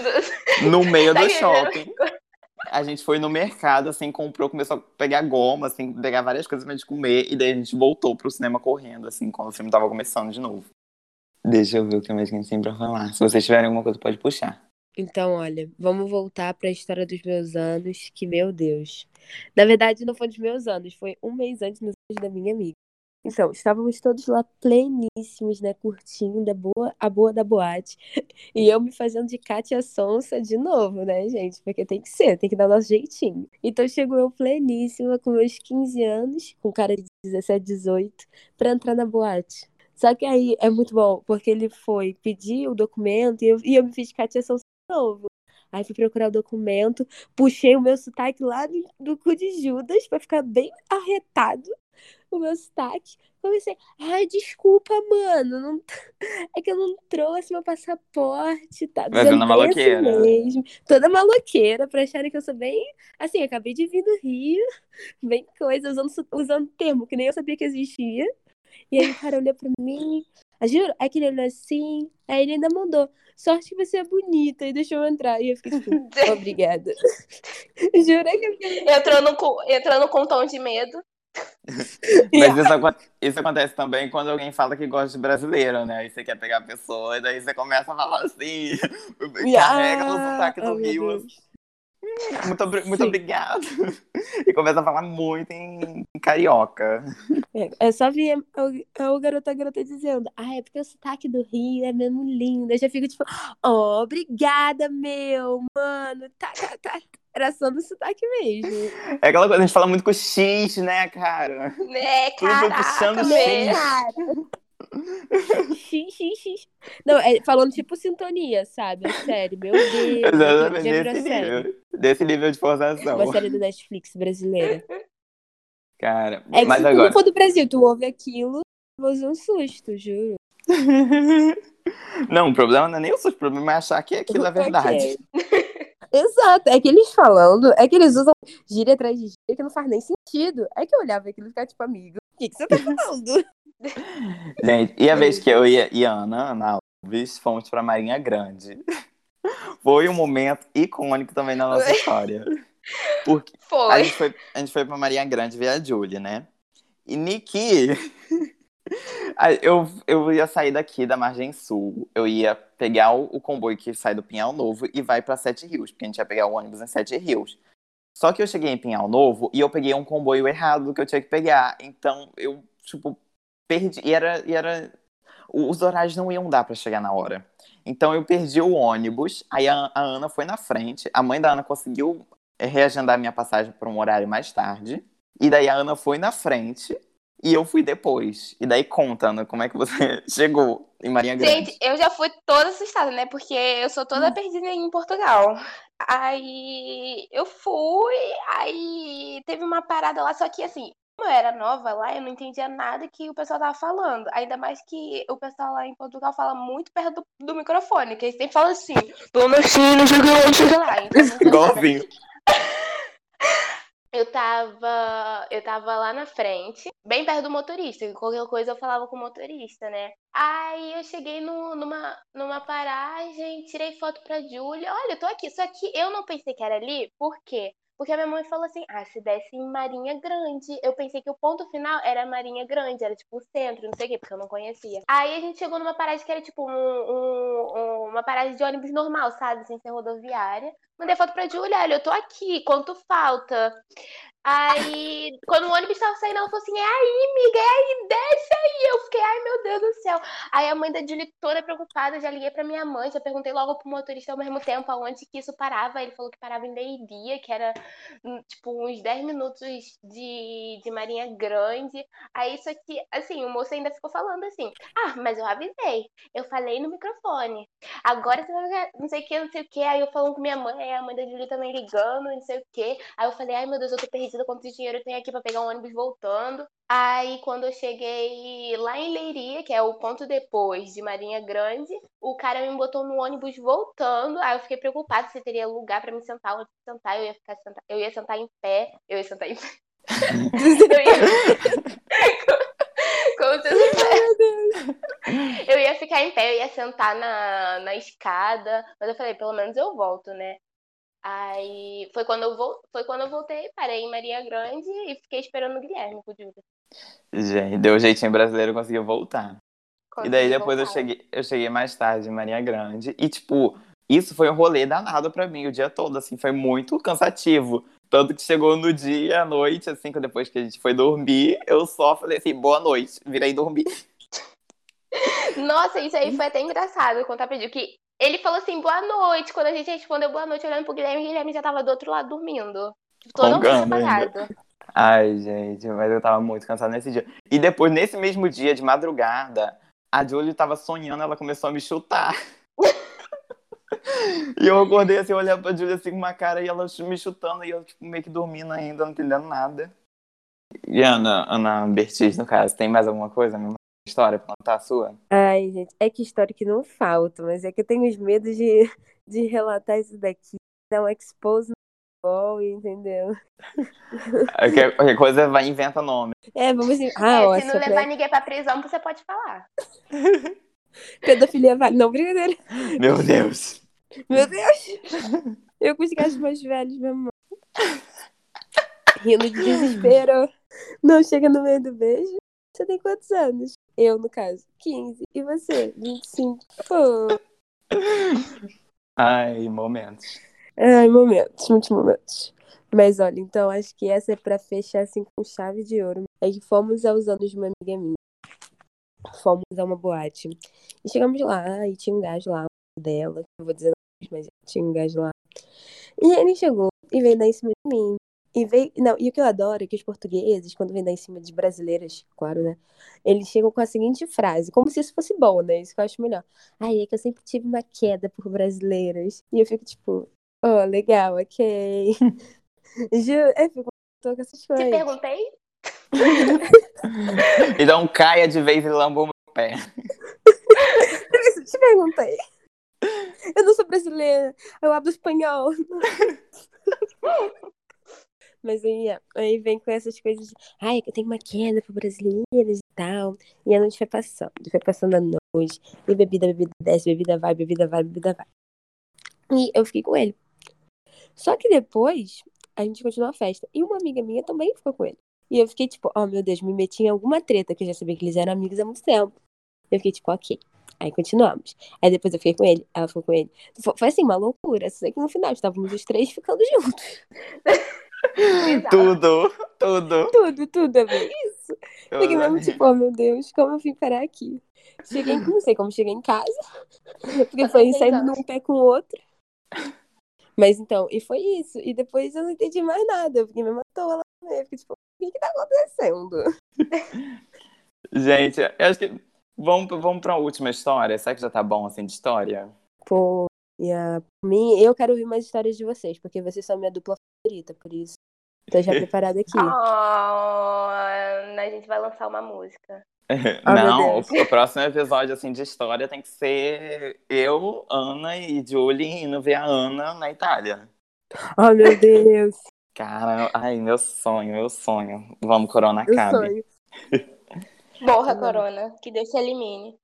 foi no meio do shopping. A gente foi no mercado, assim, comprou, começou a pegar goma, assim, pegar várias coisas pra gente comer, e daí a gente voltou pro cinema correndo, assim, quando o filme tava começando de novo. Deixa eu ver o que mais a gente tem pra falar. Se vocês tiverem alguma coisa, pode puxar. Então, olha, vamos voltar para a história dos meus anos, que, meu Deus. Na verdade, não foi dos meus anos, foi um mês antes nos anos da minha amiga. Então, estávamos todos lá pleníssimos, né, curtindo a boa, a boa da boate. [LAUGHS] E eu me fazendo de Kátia Sonsa de novo, né, gente? Porque tem que ser, tem que dar o nosso jeitinho. Então, chegou eu pleníssima, com meus 15 anos, com cara de 17, 18, para entrar na boate. Só que aí é muito bom, porque ele foi pedir o documento e eu, e eu me fiz de Sonsa de novo. Aí fui procurar o documento, puxei o meu sotaque lá do, do cu de Judas pra ficar bem arretado o meu sotaque. Comecei, ai, desculpa, mano, não [LAUGHS] é que eu não trouxe meu passaporte, tá? Vai dizendo vendo a bem maloqueira. mesmo. Toda maloqueira, pra acharem que eu sou bem, assim, acabei de vir do Rio, [LAUGHS] bem coisa, usando, usando termo que nem eu sabia que existia. E aí o cara olhou pra mim, ah, juro, aí que ele olhou assim, aí ele ainda mandou, sorte que você é bonita, e deixou eu entrar. E eu fiquei tipo, [LAUGHS] obrigada. [LAUGHS] Juro que eu fiquei... entrando, com, entrando com um tom de medo. [LAUGHS] Mas isso, isso acontece também quando alguém fala que gosta de brasileiro, né? Aí você quer pegar a pessoa, e daí você começa a falar assim, carrega no sotaque do Ah, Rio. Deus. [LAUGHS] Muito, muito obrigado. [LAUGHS] E começa a falar muito em, em carioca. É, é só ver o, o garoto a garota dizendo, ah, é porque o sotaque do Rio é mesmo lindo. Eu já fico tipo, oh, obrigada, meu, mano. Tá, tá, tá. Era só do sotaque mesmo. É aquela coisa, a gente fala muito com X, né, cara? Né, Tudo foi puxando X. Cara. Não, é falando tipo sintonia, sabe? É sério, meu Deus. [LAUGHS] Exatamente, desse série. nível. Desse nível de forçação. Uma série do Netflix brasileira. Cara, É que mas se tu agora. não for do Brasil, tu ouve aquilo, você um susto, juro. [LAUGHS] Não, o problema não é nem o susto, o problema é achar que aquilo é verdade. Ok. [LAUGHS] Exato, é que eles falando, é que eles usam gíria atrás de gíria que não faz nem sentido. É que eu olhava aquilo e ficava tipo, amigo, o que, que você tá falando? Gente, e a vez que eu e, e a Ana, Ana Alves, fomos pra Marinha Grande. [LAUGHS] Foi um momento icônico também na nossa história. Porque a Foi. gente foi, a gente foi pra Marinha Grande ver a Julie, né? E Niki. [LAUGHS] a- eu, eu ia sair daqui da Margem Sul. Eu ia pegar o, o comboio que sai do Pinhal Novo e vai pra Sete Rios, porque a gente ia pegar o ônibus em Sete Rios. Só que eu cheguei em Pinhal Novo e eu peguei um comboio errado do que eu tinha que pegar. Então eu, tipo, perdi. E era. E era os horários não iam dar pra chegar na hora. Então eu perdi o ônibus. Aí a, a Ana foi na frente. A mãe da Ana conseguiu é, reagendar minha passagem para um horário mais tarde. E daí a Ana foi na frente e eu fui depois. E daí conta, Ana, como é que você [LAUGHS] chegou em Marinha Grande? Gente, eu já fui toda assustada, né? Porque eu sou toda perdida em Portugal. Aí eu fui, aí teve uma parada lá, só que assim, eu era nova lá, eu não entendia nada que o pessoal tava falando. Ainda mais que o pessoal lá em Portugal fala muito perto do, do microfone, que eles sempre falam assim, sei o que lá, que lá. Igualzinho. Eu tava, eu tava lá na frente, bem perto do motorista. e Qualquer coisa eu falava com o motorista, né? Aí eu cheguei no- numa, numa paragem, tirei foto pra Júlia. Olha, eu tô aqui. Só que eu não pensei que era ali, por quê? Porque a minha mãe falou assim: ah, se desse em Marinha Grande. Eu pensei que o ponto final era Marinha Grande, era tipo o centro, não sei o quê, porque eu não conhecia. Aí a gente chegou numa parada que era tipo um, um, uma parada de ônibus normal, sabe? Sem ser rodoviária. Mandei foto pra Julia, olha, eu tô aqui, quanto falta? Aí, quando o ônibus tava saindo, ela falou assim: é aí, amiga, é aí, desce aí. Eu fiquei, ai meu Deus do céu. Aí a mãe da Julie, toda preocupada, já liguei pra minha mãe, já perguntei logo pro motorista ao mesmo tempo aonde que isso parava. Ele falou que parava em Leiria, que era tipo uns 10 minutos de, de Marinha Grande. Aí isso aqui, assim, o moço ainda ficou falando assim: ah, mas eu avisei, eu falei no microfone. Agora você vai não sei o que, não sei o que. Aí eu falando com minha mãe, a mãe da Julie também ligando, não sei o que. Aí eu falei, ai meu Deus, eu tô perdida quanto dinheiro eu tenho aqui para pegar um ônibus voltando. Aí, quando eu cheguei lá em Leiria, que é o ponto depois de Marinha Grande, o cara me botou no ônibus voltando. Aí eu fiquei preocupada se teria lugar para me sentar, onde sentar. Eu ia ficar sentar, eu ia sentar em pé. Eu ia sentar em pé. [LAUGHS] eu ia... [LAUGHS] Como se eu ia ficar em pé, eu ia sentar na, na escada. Mas eu falei, pelo menos eu volto, né? Aí foi quando eu vou, foi quando eu voltei, parei em Maria Grande e fiquei esperando o Guilherme com o Júlio. Gente, deu um jeitinho brasileiro, conseguiu voltar. Consegui e daí depois eu cheguei, eu cheguei mais tarde em Maria Grande e tipo, isso foi um rolê danado para mim o dia todo, assim, foi muito cansativo. Tanto que chegou no dia, à noite, assim, que depois que a gente foi dormir, eu só falei assim, boa noite, virei dormir. [LAUGHS] Nossa, isso aí foi até engraçado contar pra Gil, que ele falou assim, boa noite. Quando a gente respondeu boa noite, olhando pro Guilherme, o Guilherme já tava do outro lado dormindo. Tipo, todo mundo apagado. Ai, gente, mas eu tava muito cansado nesse dia. E depois, nesse mesmo dia, de madrugada, a Julie tava sonhando, ela começou a me chutar. E eu acordei assim, olhando pra Julie assim com uma cara e ela me chutando, e eu tipo, meio que dormindo ainda, não entendendo nada. E Ana, Ana Bertis, no caso, tem mais alguma coisa? história pra contar a sua? Ai, gente, é que história que não falta, mas é que eu tenho os medos de, de relatar isso daqui. Dar um expose no futebol, entendeu? Qualquer, qualquer coisa vai inventa nome. É, vamos assim. Ah, é, ó, se não levar pra... ninguém pra prisão, você pode falar. [LAUGHS] Pedofilia vale. Não, brincadeira. Meu Deus. Meu Deus. Eu com os gajos mais velhos, mesmo. Rindo de desespero. Não chega no meio do beijo. Você tem quantos anos? Eu, no caso, 15. E você? 25. Pô. Ai, momentos. Ai, momentos, muitos momentos. Mas olha, então acho que essa é pra fechar assim com chave de ouro. É que fomos aos anos de uma amiga minha. Fomos a uma boate. E chegamos lá e tinha um gajo lá dela. Não vou dizer nomes, mas tinha um gajo lá. E ele chegou e veio dar em cima de mim. E veio, não, e o que eu adoro é que os portugueses, quando vêm dar em cima de brasileiras, claro, né? Eles chegam com a seguinte frase, como se isso fosse bom, né? Isso que eu acho melhor. Ai, é que eu sempre tive uma queda por brasileiras. E eu fico tipo, oh, legal, ok. [LAUGHS] Ju, eu fico tô com essas coisas. [LAUGHS] [LAUGHS] Te perguntei? então caia de vez e lamba o meu pé. Te perguntei. Eu não sou brasileira, eu hablo espanhol. [LAUGHS] Mas aí, aí vem com essas coisas de, ai, eu tenho uma queda para brasileiros e tal. E a noite foi passando, foi passando a noite. E bebida, bebida desce, bebida vai, bebida vai, bebida vai. E eu fiquei com ele. Só que depois, a gente continuou a festa. E uma amiga minha também ficou com ele. E eu fiquei tipo, oh meu Deus, me meti em alguma treta, que eu já sabia que eles eram amigos há muito tempo. Eu fiquei tipo, ok. Aí continuamos. Aí depois eu fiquei com ele, ela ficou com ele. Foi assim, uma loucura. Só que no final estávamos os três ficando juntos. [LAUGHS] tudo, tudo. Tudo, tudo a ver. Isso. Fiquei mesmo tipo, oh meu Deus, como eu vim parar aqui? Cheguei, não sei como cheguei em casa. Porque foi saindo num pé com o outro. Mas então, e foi isso. E depois eu não entendi mais nada. Eu fiquei mesmo à toa lá. Eu fiquei tipo, o que que tá acontecendo? Gente, eu acho que vamos, vamos pra última história. Será que já tá bom assim de história? Pô, e a mim, eu quero ouvir mais histórias de vocês, porque vocês são minha dupla favorita, por isso. Tô já [LAUGHS] preparada aqui. Oh, a gente vai lançar uma música. [LAUGHS] Oh, Não, o próximo episódio assim, de história tem que ser eu, Ana e Julie indo ver a Ana na Itália. Oh, meu Deus. Cara, ai, meu sonho, meu sonho. Vamos, Corona, [LAUGHS] acabe. Morra, Corona. Que Deus se elimine.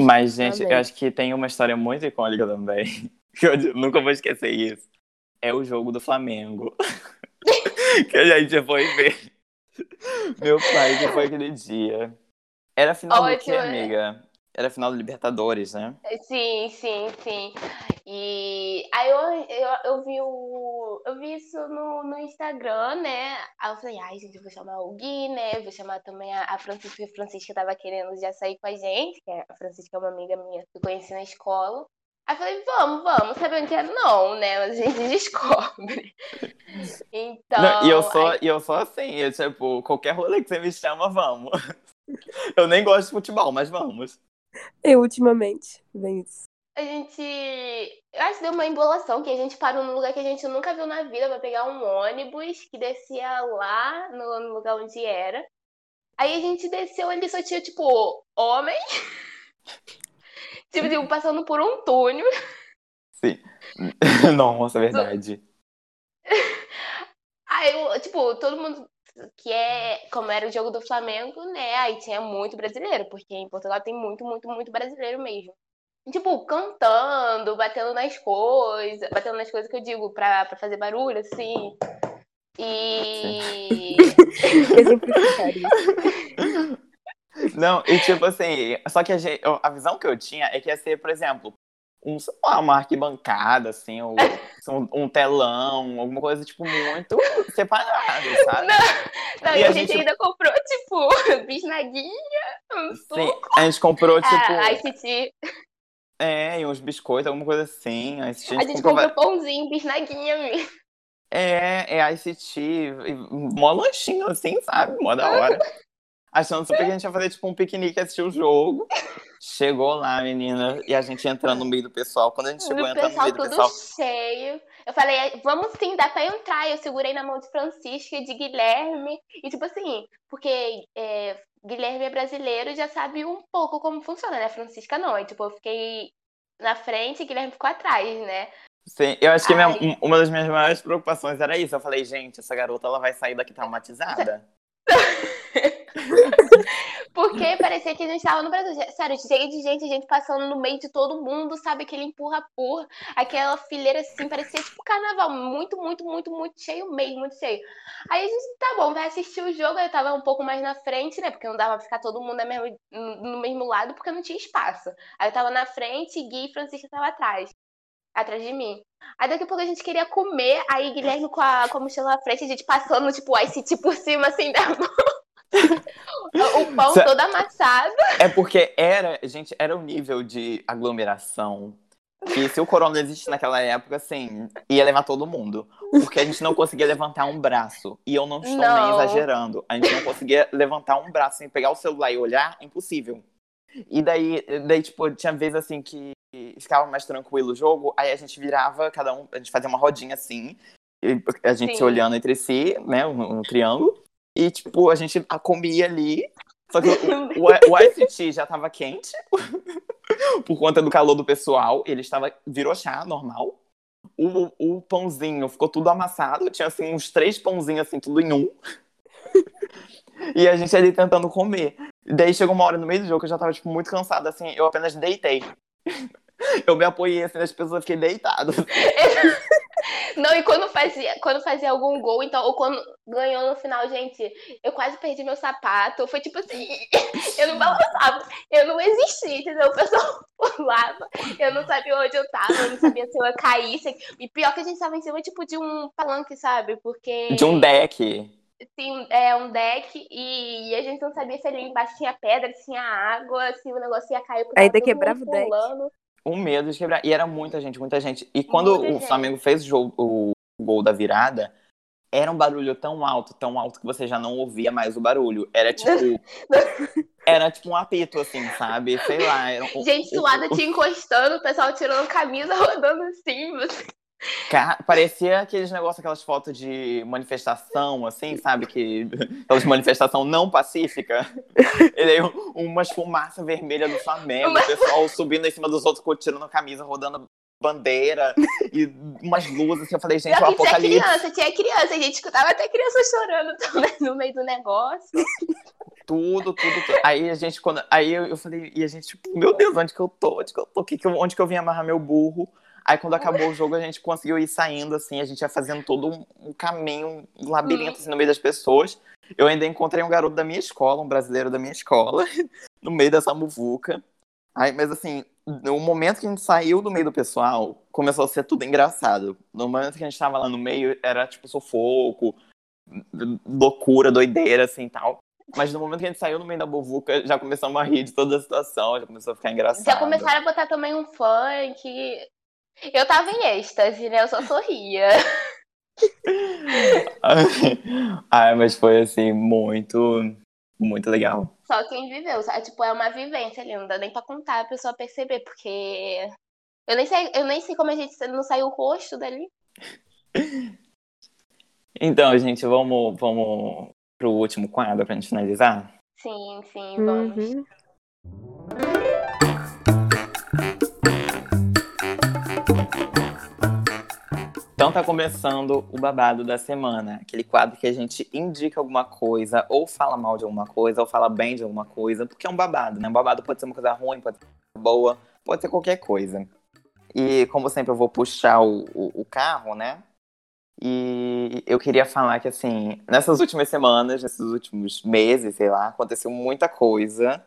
Mas, gente, Amém. eu acho que tem uma história muito icônica também. [LAUGHS] Eu nunca vou esquecer isso. É o jogo do Flamengo. [LAUGHS] que a gente foi ver. Meu pai, que foi aquele dia. Era final do quê, Ótimo, né? amiga? Era final do Libertadores, né? Sim, sim, sim. E aí eu, eu, eu vi o. Eu vi isso no, no Instagram, né? Aí eu falei, ai, gente, eu vou chamar o Gui, né? Vou chamar também a, a Francisca, a Francisca tava querendo já sair com a gente, que é- a Francisca é uma amiga minha que eu conheci na escola. Aí eu falei, vamos, vamos, sabendo que é não, né? Mas a gente [LAUGHS] descobre. [LAUGHS] Então. Não, e eu sou, aí- e eu sou assim, eu, tipo, qualquer rolê que você me chama, vamos. [LAUGHS] Eu nem gosto de futebol, mas vamos. [LAUGHS] Eu, ultimamente, vem isso. A gente. Eu acho que deu uma embolação, que a gente parou num lugar que a gente nunca viu na vida pra pegar um ônibus que descia lá no, no lugar onde era. Aí a gente desceu ali, só tinha, tipo, homem. [LAUGHS] tipo, tipo, passando por um túnel. [LAUGHS] Nossa, é verdade. Aí, eu, tipo, todo mundo que é. Como era o jogo do Flamengo, né? Aí tinha muito brasileiro, porque em Portugal tem muito, muito, muito brasileiro mesmo. E, Tipo, cantando, batendo nas coisas, batendo nas coisas que eu digo pra, pra fazer barulho, assim. E. [LAUGHS] Exemplificar isso. Não, e tipo assim, só que a, gente- a visão que eu tinha é que ia ser, por exemplo, um, lá, uma arquibancada, assim, ou [LAUGHS] um, um telão, alguma coisa, tipo, muito separada, [LAUGHS] sabe? Não, E e a gente gente- ainda comprou, tipo, [LAUGHS] bisnaguinha, um Sim, suco, a gente comprou, tipo, ah, Ice tea. é, e uns biscoitos, alguma coisa assim. A gente, A gente comprou comprou pãozinho, bisnaguinha mesmo. É, é ICT, mó lanchinho assim, sabe? Mó da hora. Achando super que a gente ia fazer tipo um piquenique, assistir o jogo. Chegou lá, menina, e a gente entrando no meio do pessoal. Quando a gente chegou entrando no meio do tudo pessoal, cheio. Eu falei, "É, vamos sim, dá pra entrar. Eu segurei na mão de Francisca e de Guilherme. E tipo assim, porque é, Guilherme é brasileiro e já sabe um pouco como funciona, né? Francisca não. E, tipo, eu fiquei na frente e Guilherme ficou atrás, né? sim, eu acho que minha- um- uma das minhas maiores preocupações era isso. Eu falei, gente, essa garota ela vai sair daqui traumatizada. [LAUGHS] Porque parecia que a gente tava no Brasil. Sério, cheio de gente, gente passando no meio de todo mundo, sabe? Aquele empurra-empurra, aquela fileira assim, parecia tipo carnaval. Muito, muito, muito, muito cheio mesmo, muito cheio. Aí a gente, tá bom, vai assistir o jogo. Eu tava um pouco mais na frente, né? Porque não dava pra ficar todo mundo na mesma- no mesmo lado, porque não tinha espaço. Aí eu tava na frente, Gui e Francisca tava atrás. Atrás de mim. Aí daqui a pouco a gente queria comer, aí Guilherme com a, com a mochila na frente, a gente passando, tipo, ice tea por cima, assim, [LAUGHS] da mão. O pão Cê- todo amassado. É porque era, gente, era o nível de aglomeração que se o corona existisse naquela época, assim, ia levar todo mundo. Porque a gente não conseguia levantar um braço. E eu não estou nem Não. exagerando. A gente não conseguia levantar um braço sem pegar o celular e olhar, impossível. E daí, daí, tipo, tinha vezes assim que ficava mais tranquilo o jogo, aí a gente virava, cada um, a gente fazia uma rodinha assim, e a gente se Sim. olhando entre si, né, um, um triângulo, e tipo, a gente comia ali. Só que o, [LAUGHS] o, o ICT já tava quente [LAUGHS] por conta do calor do pessoal, ele estava virou chá normal. O, o pãozinho ficou tudo amassado, tinha assim uns três pãozinhos assim, tudo em um. [LAUGHS] E a gente ali tentando comer. Daí chegou uma hora no meio do jogo que eu já tava, tipo, muito cansada, assim, eu apenas deitei. [LAUGHS] Eu me apoiei assim nas pessoas, fiquei deitado. [LAUGHS] Não, e quando fazia, quando fazia algum gol, então, ou quando ganhou no final, gente, eu quase perdi meu sapato. Foi tipo assim, [LAUGHS] eu não balançava, eu não existia, entendeu? O pessoal pulava, eu não sabia onde eu tava, eu não sabia se eu ia cair. se- E pior que a gente tava em cima, tipo, de um palanque, sabe? Porque De um deck. tem é, um deck e a gente não sabia se ali embaixo tinha pedra, se tinha água, se o negócio ia cair. porque Ainda todo quebrava o deck. Um medo de quebrar. E era muita gente, muita gente. E quando Muita o gente. Flamengo fez o, jogo, o gol da virada, era um barulho tão alto, tão alto que você já não ouvia mais o barulho. Era tipo. [LAUGHS] era tipo um apito, assim, sabe? Sei lá. Era um, Gente suada um- te encostando, o pessoal tirando camisa, [LAUGHS] rodando assim. Você... Parecia aqueles negócios, aquelas fotos de manifestação, assim, sabe? Que, [LAUGHS] aquelas manifestação não pacífica. E daí um- umas fumaça vermelha do Flamengo, Uma- o pessoal subindo em cima dos outros, tirando a camisa, rodando bandeira e umas luzes. que Eu falei, gente, o que tinha apocalipse. criança, tinha criança, a gente escutava até criança chorando [LAUGHS] também no meio do negócio. Tudo, tudo, tudo. Aí a gente, quando. Aí eu, eu falei, e a gente, tipo, meu Deus, onde que eu tô? Onde que eu tô? Que que onde que eu vim amarrar meu burro? Aí quando acabou o jogo, a gente conseguiu ir saindo, assim, a gente ia fazendo todo um, um caminho, um labirinto assim, no meio das pessoas. Eu ainda encontrei um garoto da minha escola, um brasileiro da minha escola, [LAUGHS] no meio dessa muvuca. Aí, mas assim, no momento que a gente saiu do meio do pessoal, começou a ser tudo engraçado. No momento que a gente tava lá no meio, era tipo sufoco, loucura, doideira, assim tal. Mas no momento que a gente saiu no meio da bovuca, já começamos a rir de toda a situação, já começou a ficar engraçado. Já começaram a botar também um funk. Eu tava em êxtase, né? Eu só sorria. [LAUGHS] Ai, mas foi assim, muito, muito legal. Só quem viveu, sabe? Tipo, é uma vivência ali, não dá nem pra contar a pessoa perceber, porque eu nem sei, eu nem sei como a gente não saiu o rosto dali. [LAUGHS] Então, gente, vamos, vamos pro último quadro pra gente finalizar? Sim, sim, vamos. Uhum. Então tá começando o babado da semana, aquele quadro que a gente indica alguma coisa, ou fala mal de alguma coisa, ou fala bem de alguma coisa, porque é um babado, né? Um babado pode ser uma coisa ruim, pode ser boa, pode ser qualquer coisa. E como sempre eu vou puxar o, o, o carro, né? E eu queria falar que, assim, nessas últimas semanas, nesses últimos meses, sei lá, aconteceu muita coisa.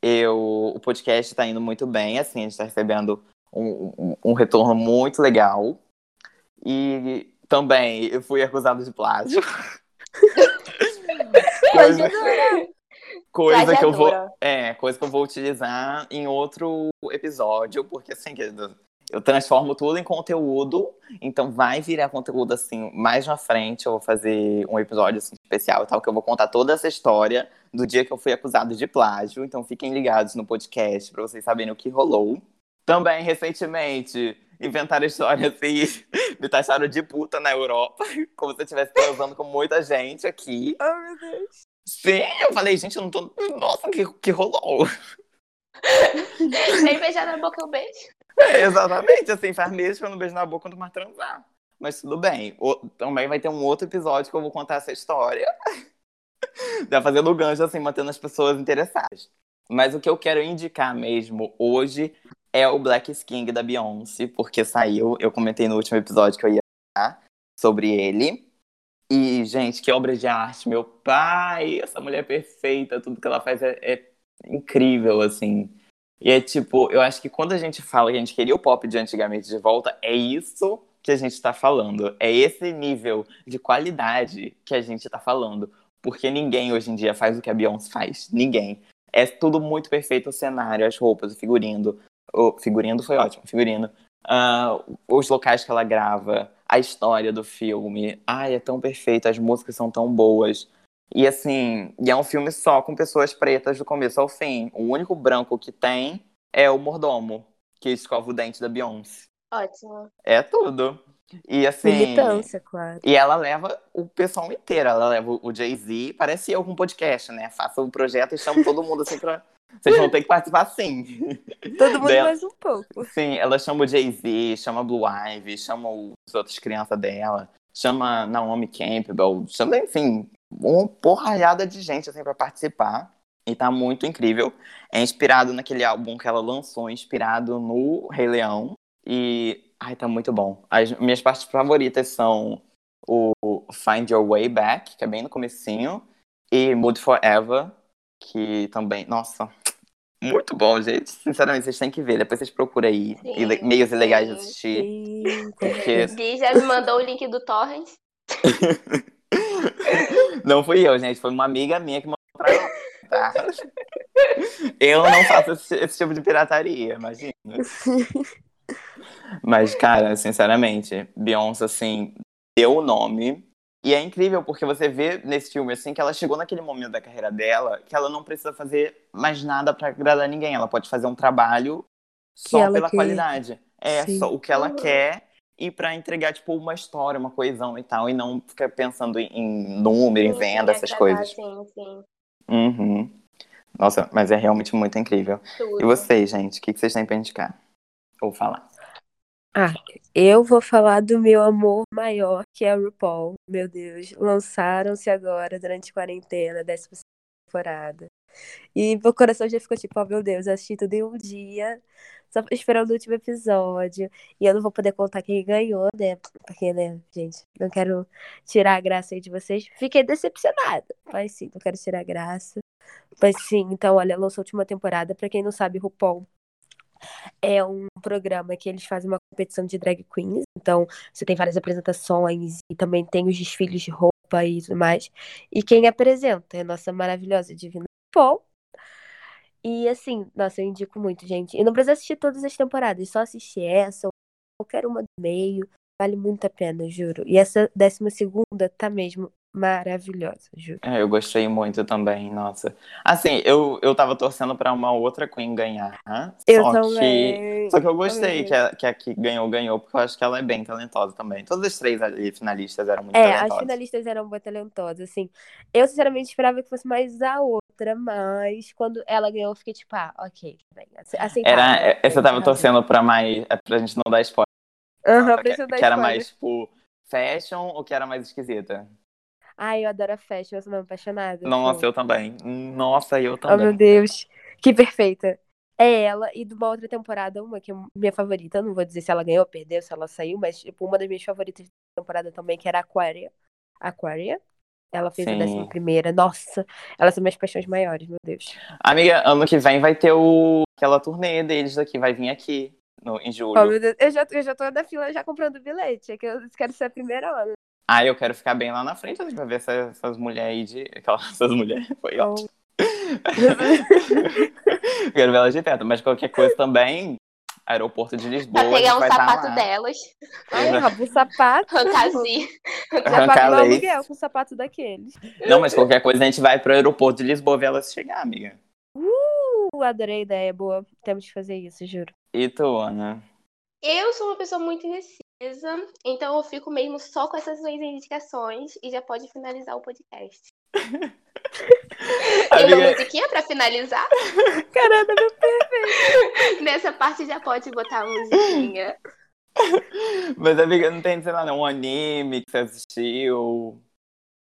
Eu, o podcast está indo muito bem, assim, a gente está recebendo um, um, um, retorno muito legal. E também eu fui acusado de plágio. [LAUGHS] coisa, coisa que eu vou, é, coisa que eu vou utilizar em outro episódio, porque assim, eu transformo tudo em conteúdo, então vai virar conteúdo assim mais na frente. Eu vou fazer um episódio assim, especial e tal, que eu vou contar toda essa história do dia que eu fui acusado de plágio. Então fiquem ligados no podcast para vocês saberem o que rolou. Também, recentemente, inventaram história assim, [LAUGHS] me taxaram de puta na Europa, [LAUGHS] como se eu estivesse transando com muita gente aqui. Oh, meu Deus. Sim, eu falei, gente, eu não tô. Nossa, que, que rolou? Nem beijar na boca eu beijo. [LAUGHS] É, exatamente, assim, faz meses que eu não beijo na boca quanto mais transar. Mas tudo bem. O, também vai ter um outro episódio que eu vou contar essa história. Dá fazendo gancho, assim, mantendo as pessoas interessadas. Mas o que eu quero indicar mesmo hoje é o Black Skin da Beyoncé, porque saiu, eu comentei no último episódio que eu ia falar sobre ele. E, gente, que obra de arte, meu pai! Essa mulher é perfeita, tudo que ela faz é, é incrível, assim. E é tipo, eu acho que quando a gente fala que a gente queria o pop de antigamente de volta, é isso que a gente está falando. É esse nível de qualidade que a gente está falando. Porque ninguém hoje em dia faz o que a Beyoncé faz. Ninguém. É tudo muito perfeito o cenário, as roupas, o figurino. O figurino foi ótimo, figurino. Uh, os locais que ela grava, a história do filme. Ai, é tão perfeito, as músicas são tão boas. E assim, e é um filme só com pessoas pretas do começo ao fim. O único branco que tem é o mordomo, que escova o dente da Beyoncé. Ótimo. É tudo. E assim. Militância, claro. E ela leva o pessoal inteiro. Ela leva o Jay-Z. Parece algum podcast, né? Faça o um projeto e chama todo mundo assim pra. Vocês vão [LAUGHS] ter que participar sim. Todo mundo dela... mais um pouco. Sim, ela chama o Jay-Z, chama Blue Ivy, chama as outras crianças dela, chama Naomi Campbell, chama, enfim, uma porralhada de gente assim para participar. E tá muito incrível. É inspirado naquele álbum que ela lançou, inspirado no Rei Leão. E. Ai, tá muito bom. As minhas partes favoritas são o Find Your Way Back, que é bem no comecinho, e Mood Forever, que também. Nossa, muito bom, gente. Sinceramente, vocês têm que ver. Depois vocês procuram aí sim, meios sim, ilegais de assistir. Sim, porque... Gui já me mandou o link do Torrent. [LAUGHS] Não fui eu, gente. Foi uma amiga minha que mandou pra mim, tá? Eu não faço esse, esse tipo de pirataria, imagina. [LAUGHS] Mas, cara, sinceramente, Beyoncé, assim, deu o nome. E é incrível, porque você vê nesse filme, assim, que ela chegou naquele momento da carreira dela que ela não precisa fazer mais nada para agradar ninguém. Ela pode fazer um trabalho só pela quer. qualidade. É, Sim. só o que ela quer e para entregar, tipo, uma história, uma coesão e tal, e não ficar pensando em número, em venda, essas coisas. Sim, sim. Uhum. Nossa, mas é realmente muito incrível. Tudo. E vocês, gente, o que vocês têm pra indicar? Ou falar? Ah, eu vou falar do meu amor maior, que é o RuPaul. Meu Deus, lançaram-se agora, durante a quarentena, décima temporada. E meu coração já ficou tipo, oh meu Deus, eu assisti tudo em um dia, só esperando o último episódio. E eu não vou poder contar quem ganhou, né? Porque, né, gente, não quero tirar a graça aí de vocês. Fiquei decepcionada. Mas sim, não quero tirar a graça. Mas sim, então, olha, lançou a última temporada. Pra quem não sabe, RuPaul é um programa que eles fazem uma competição de drag queens. Então, você tem várias apresentações e também tem os desfiles de roupa e tudo mais. E quem apresenta é a nossa maravilhosa Divina Paul. E assim, nossa, eu indico muito, gente. E não precisa assistir todas as temporadas, só assistir essa ou qualquer uma do meio. Vale muito a pena, juro. E essa décima segunda tá mesmo maravilhosa, juro. É, eu gostei muito também, nossa. Assim, eu, eu tava torcendo pra uma outra Queen ganhar. Eu só também. Que, só que eu gostei que a, que a que ganhou, ganhou, porque eu acho que ela é bem talentosa também. Todas as três ali finalistas eram muito É, as talentosas. finalistas eram muito talentosas, assim. Eu, sinceramente, esperava que fosse mais a outra, mas quando ela ganhou, eu fiquei tipo, ah, ok, bem. ace- Aceitável. Era, é, essa eu tava torcendo pra mais. É pra gente não dar spoiler. Aham, que, preciso dar que era spoiler. mais, tipo, fashion ou que era mais esquisita? Ai, eu adoro a fashion, eu sou mesmo apaixonada. Nossa, pô. eu também. Nossa, eu Oh, meu também. Deus. Que perfeita. É ela e de uma outra temporada, uma que é minha favorita, não vou dizer se ela ganhou ou perdeu, se ela saiu, mas tipo, uma das minhas favoritas da temporada também, que era a Aquaria. Aquaria. Ela fez a Sim. décima primeira. Nossa, elas são minhas paixões maiores, meu Deus. Amiga, ano que vem vai ter o... aquela turnê deles aqui, vai vir aqui no, em julho. Oh, meu Deus. Eu já, eu já tô na fila já comprando bilhete, é que eu quero ser a primeira hora. Ah, eu quero ficar bem lá na frente assim, pra ver essa- essas mulheres aí de. Aquelas, [LAUGHS] essas mulheres. Foi ótimo. [LAUGHS] quero ver elas de perto. Mas qualquer coisa também, aeroporto de Lisboa. Pra pegar um tá sapato delas. Ai, Rabu, sapato. Rancazi. Já Arrancar leite. aluguel com um sapato daqueles. Não, mas qualquer coisa a gente vai pro aeroporto de Lisboa ver elas chegar, amiga. Uh, adorei a ideia, boa. Temos que fazer isso, juro. E tu, Ana? Eu sou uma pessoa muito indecisa, então eu fico mesmo só com essas duas indicações e já pode finalizar o podcast. [LAUGHS] Tem uma Amiga, musiquinha pra finalizar? [LAUGHS] Caramba, meu Nessa parte já pode botar a musiquinha. mas amiga, não tem, sei lá, não, um anime que você assistiu?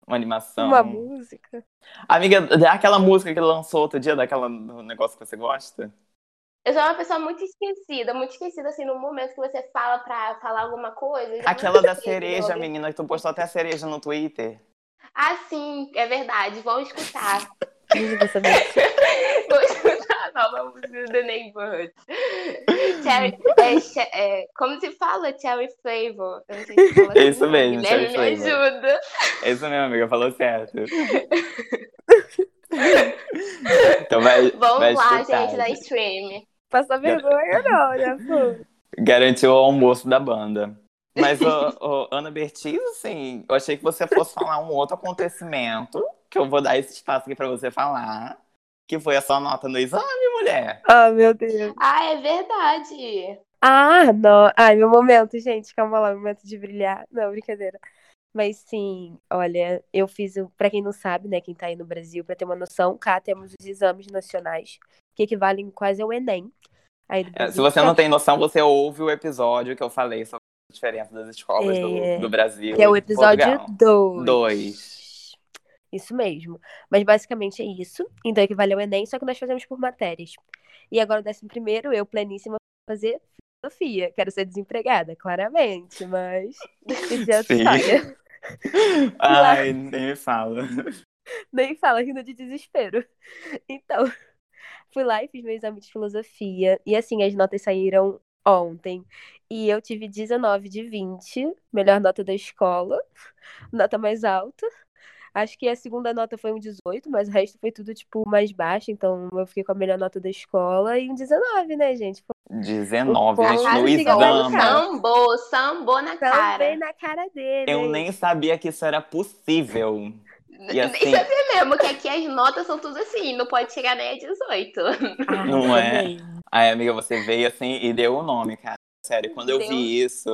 Uma animação? uma música. Amiga, aquela música que lançou outro dia, daquela negócio que você gosta? Eu sou uma pessoa muito esquecida, muito esquecida, assim, no momento que você fala pra falar alguma coisa. Aquela da cereja, menina, que tu postou até a cereja no Twitter. Ah, sim, é verdade. Vamos escutar. [LAUGHS] Vamos escutar a nova música do Neighborhood. Cherry, é, é, como se fala Cherry Flavor? Eu não sei se fala assim Isso mesmo, né? Cherry Me Flavor. ajuda. É isso mesmo, amiga, falou certo. [LAUGHS] então vai, Vamos vai lá, escutar. gente, da stream. Passar vergonha, não, né? Pô. Garantiu o almoço da banda. Mas, ô, ô, Ana Bertiz, assim, eu achei que você fosse falar um outro acontecimento, que eu vou dar esse espaço aqui pra você falar, que foi a sua nota no exame, mulher. Ah, meu Deus. Ah, é verdade. Ah, não. Ai, meu momento, gente. Calma lá, meu momento de brilhar. Não, brincadeira. Mas sim, olha, eu fiz, o- pra quem não sabe, né, quem tá aí no Brasil, pra ter uma noção, cá temos os exames nacionais, que equivalem quase ao Enem. Aí É. Se você não tem noção, você ouve o episódio que eu falei sobre a diferença das escolas É, do, do Brasil. Que é o episódio Portugal. 2. Dois. Isso mesmo. Mas basicamente é isso. Então equivale ao Enem, só que nós fazemos por matérias. E agora, o décimo primeiro, eu, pleníssima, vou fazer filosofia. Quero ser desempregada, claramente, mas. É Sim. Ai, [LAUGHS] nem me fala. Nem fala, rindo de desespero. Então, fui lá e fiz meu exame de filosofia. E assim, as notas saíram ontem. E eu tive 19 de 20, melhor nota da escola, [LAUGHS] nota mais alta. Acho que a segunda nota foi um 18, mas o resto foi tudo, tipo, mais baixo. Então, eu fiquei com a melhor nota da escola e um 19, né, gente? 19, O gente, no exame. Sambou, sambou na cara. Também na cara dele. Eu nem sabia que isso era possível. E Nem assim, sabia mesmo que aqui as notas são tudo assim, não pode chegar nem a 18. Ah, Não é? também. Ai, amiga, você veio assim e deu o nome, cara. Sério, quando eu Deu. vi isso,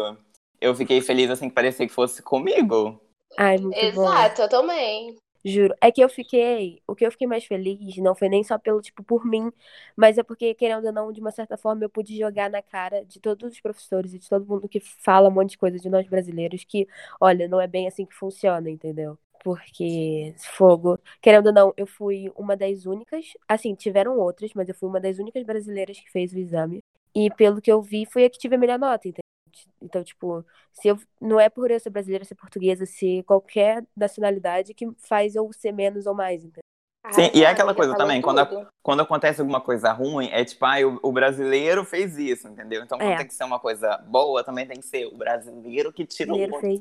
eu fiquei feliz assim que parecia que fosse comigo. Ai, muito bom. Exato, eu também. Juro. É que eu fiquei. O que eu fiquei mais feliz não foi nem só pelo, tipo, por mim, mas é porque, querendo ou não, de uma certa forma, eu pude jogar na cara de todos os professores e de todo mundo que fala um monte de coisa de nós brasileiros que, olha, não é bem assim que funciona, entendeu? Porque fogo, querendo ou não, eu fui uma das únicas, assim, tiveram outras, mas eu fui uma das únicas brasileiras que fez o exame. E pelo que eu vi, foi a que tive a melhor nota, entendeu? Então, tipo, se eu, não é por eu ser brasileira, ser portuguesa, ser qualquer nacionalidade que faz eu ser menos ou mais, entendeu? Sim, e é Ah, aquela coisa também, quando, a- quando acontece alguma coisa ruim, é tipo, ah, o, o brasileiro fez isso, entendeu? Então, quando É. tem que ser uma coisa boa, também tem que ser o brasileiro que tirou o Brasileiro fez.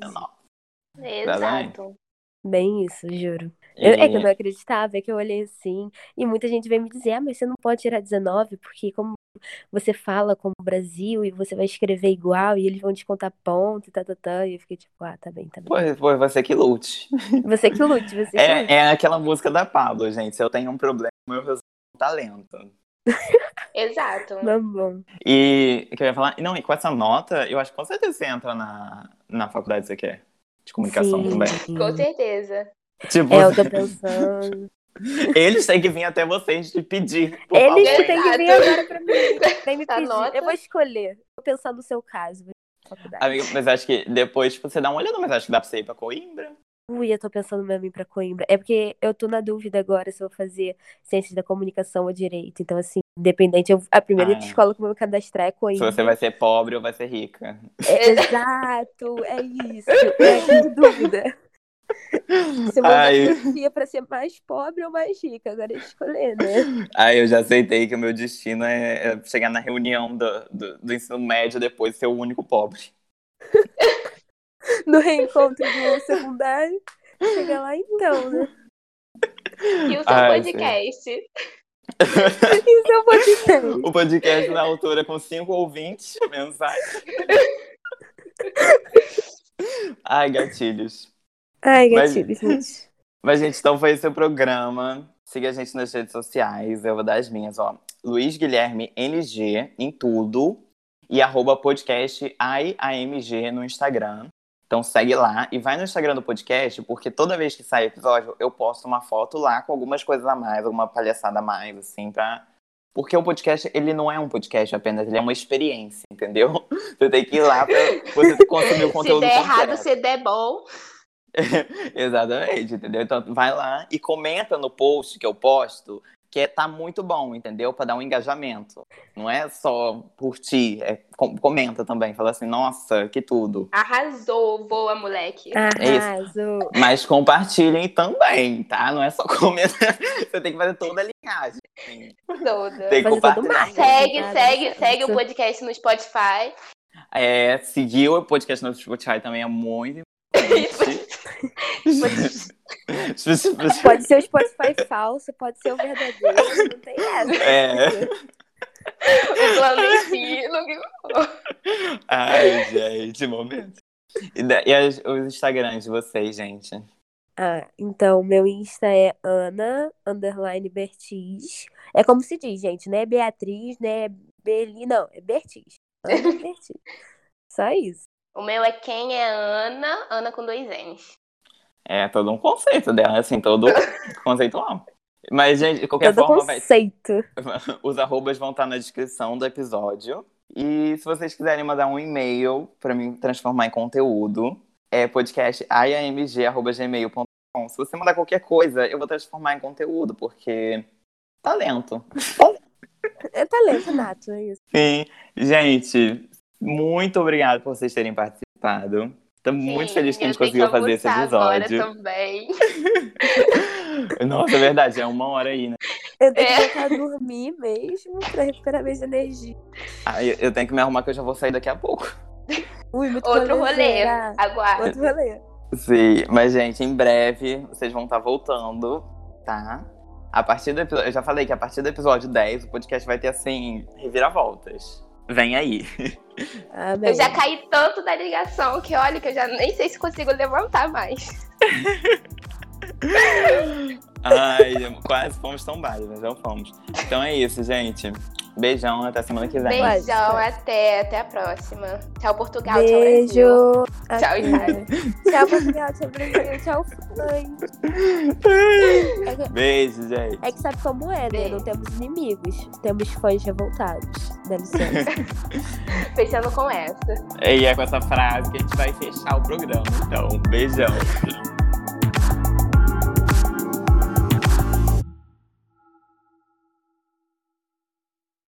Exato. Bem isso, juro. Eu- é que eu não acreditava, é que eu olhei assim, e muita gente veio me dizer, ah, mas você não pode tirar 19, porque como você fala como Brasil e você vai escrever igual, e eles vão descontar ponto e tá, tá, tá. E eu fiquei tipo, ah, tá bem, tá bem. Pois, pois você que lute. Você que lute, você que lute. É, é aquela música da Pablo, gente. Se eu tenho um problema, eu resolvo com talento. Exato. Mas bom. E que eu ia falar? Não, e com essa nota, eu acho que com certeza você entra na, na faculdade que você quer. De comunicação Sim. também. Com certeza. Tipo, É, eu tô pensando. [LAUGHS] eles têm que vir até vocês te pedir. Por Eles favor. que têm que vir agora pra mim. Vem me Tá pedir. nota. Eu vou escolher. Vou pensar no seu caso. Amiga, mas acho que depois tipo, você dá uma olhada, mas acho que dá pra você ir pra Coimbra. Ui, eu tô pensando mesmo em ir pra Coimbra. É porque eu tô na dúvida agora se eu vou fazer ciências da comunicação ou direito. Então, assim, independente, eu- a primeira Ah. escola que eu vou me cadastrar é Se Coimbra. você vai ser pobre ou vai ser rica. É, exato, é isso. É a grande dúvida. Se eu vou Ai. na filosofia pra ser mais pobre ou mais rica, agora é escolher, né? Aí eu já aceitei que o meu destino é é chegar na reunião do, do, do ensino médio depois ser o único pobre. No reencontro do secundário, chega lá então, né? E o seu Ai, podcast? [LAUGHS] Isso é um podcast. O podcast na altura com cinco ouvintes mensais. Ai, gatilhos. Ai, Mas- gatilho, gente. Mas, gente, então foi esse o programa. Siga a gente nas redes sociais. Eu vou dar as minhas, ó. Luiz Guilherme NG em tudo. E arroba podcast IAMG no Instagram. Então segue lá e vai no Instagram do podcast, porque toda vez que sai episódio, eu posto uma foto lá com algumas coisas a mais, alguma palhaçada a mais, assim, pra. Porque o podcast, ele não é um podcast apenas, ele é uma experiência, entendeu? [LAUGHS] Você tem que ir lá pra você consumir o Se conteúdo der errado, completo. se der bom. [LAUGHS] Exatamente, entendeu? Então vai lá e comenta no post que eu posto que é- tá muito bom, entendeu? Pra dar um engajamento. Não é só curtir, é com- comenta também, fala assim, nossa, que tudo. Arrasou, voa, moleque. É isso. Arrasou. Mas compartilhem também, tá? Não é só [LAUGHS] comentar, você tem que fazer toda a linkagem. assim. Toda. Tem que compartilhar. Segue, segue, segue o podcast no Spotify. É, seguir o podcast no Spotify também é muito [LAUGHS] importante. [LAUGHS] Pode ser o Spotify [LAUGHS] falso, pode ser o verdadeiro, não tem essa. É. O clandestino. que- Ai, gente, momento. E, da- e as- os Instagrams de vocês, gente? Ah, então, meu Insta é Ana, underline Bertiz. É como se diz, gente, não é Beatriz, né? Beli, não, é Bertiz. Ana [LAUGHS] Bertiz. Só isso. O meu é quem é Ana, Ana com dois N's. É todo um conceito dela, assim, todo [LAUGHS] conceitual. Mas, gente, de qualquer Todo forma, vai- conceito. [LAUGHS] os arrobas vão estar na descrição do episódio. E se vocês quiserem mandar um e-mail para me transformar em conteúdo, é podcastaiamg.gmail.com. Se você mandar qualquer coisa, eu vou transformar em conteúdo, porque talento. É talento nato, é isso. Sim. Gente, muito obrigado por vocês terem participado. Tô muito Sim, feliz que a gente conseguiu fazer esse agora episódio. também. [LAUGHS] Nossa, é verdade, é uma hora aí, né? Eu tenho que É. voltar a dormir mesmo pra recuperar minhas energias. Ah, eu, eu tenho que me arrumar que eu já vou sair daqui a pouco. Ui, muito Outro rolê. rolezeira. Aguarde. Outro rolê. Sim, mas, gente, em breve vocês vão estar voltando, tá? A partir do episódio. Eu já falei que a partir do episódio 10 o podcast vai ter, assim, reviravoltas. Vem aí. Amém. Eu já caí tanto da ligação que olha que eu já nem sei se consigo levantar mais. [LAUGHS] Ai, quase fomos tombados, mas não fomos. Então é isso, gente. Beijão, até semana que vem. Beijo. Beijão, até, até a próxima. Tchau, Portugal. Tchau, Brasil. Beijo. Tchau. Itália. Tchau, Portugal. Tchau, Brasil. Tchau, fãs. Beijo, gente. É que sabe como é, né? Beijo. Não temos inimigos. Temos fãs revoltados. Dá licença. [LAUGHS] Fechando com essa. E é com essa frase que a gente vai fechar o programa. Então, beijão.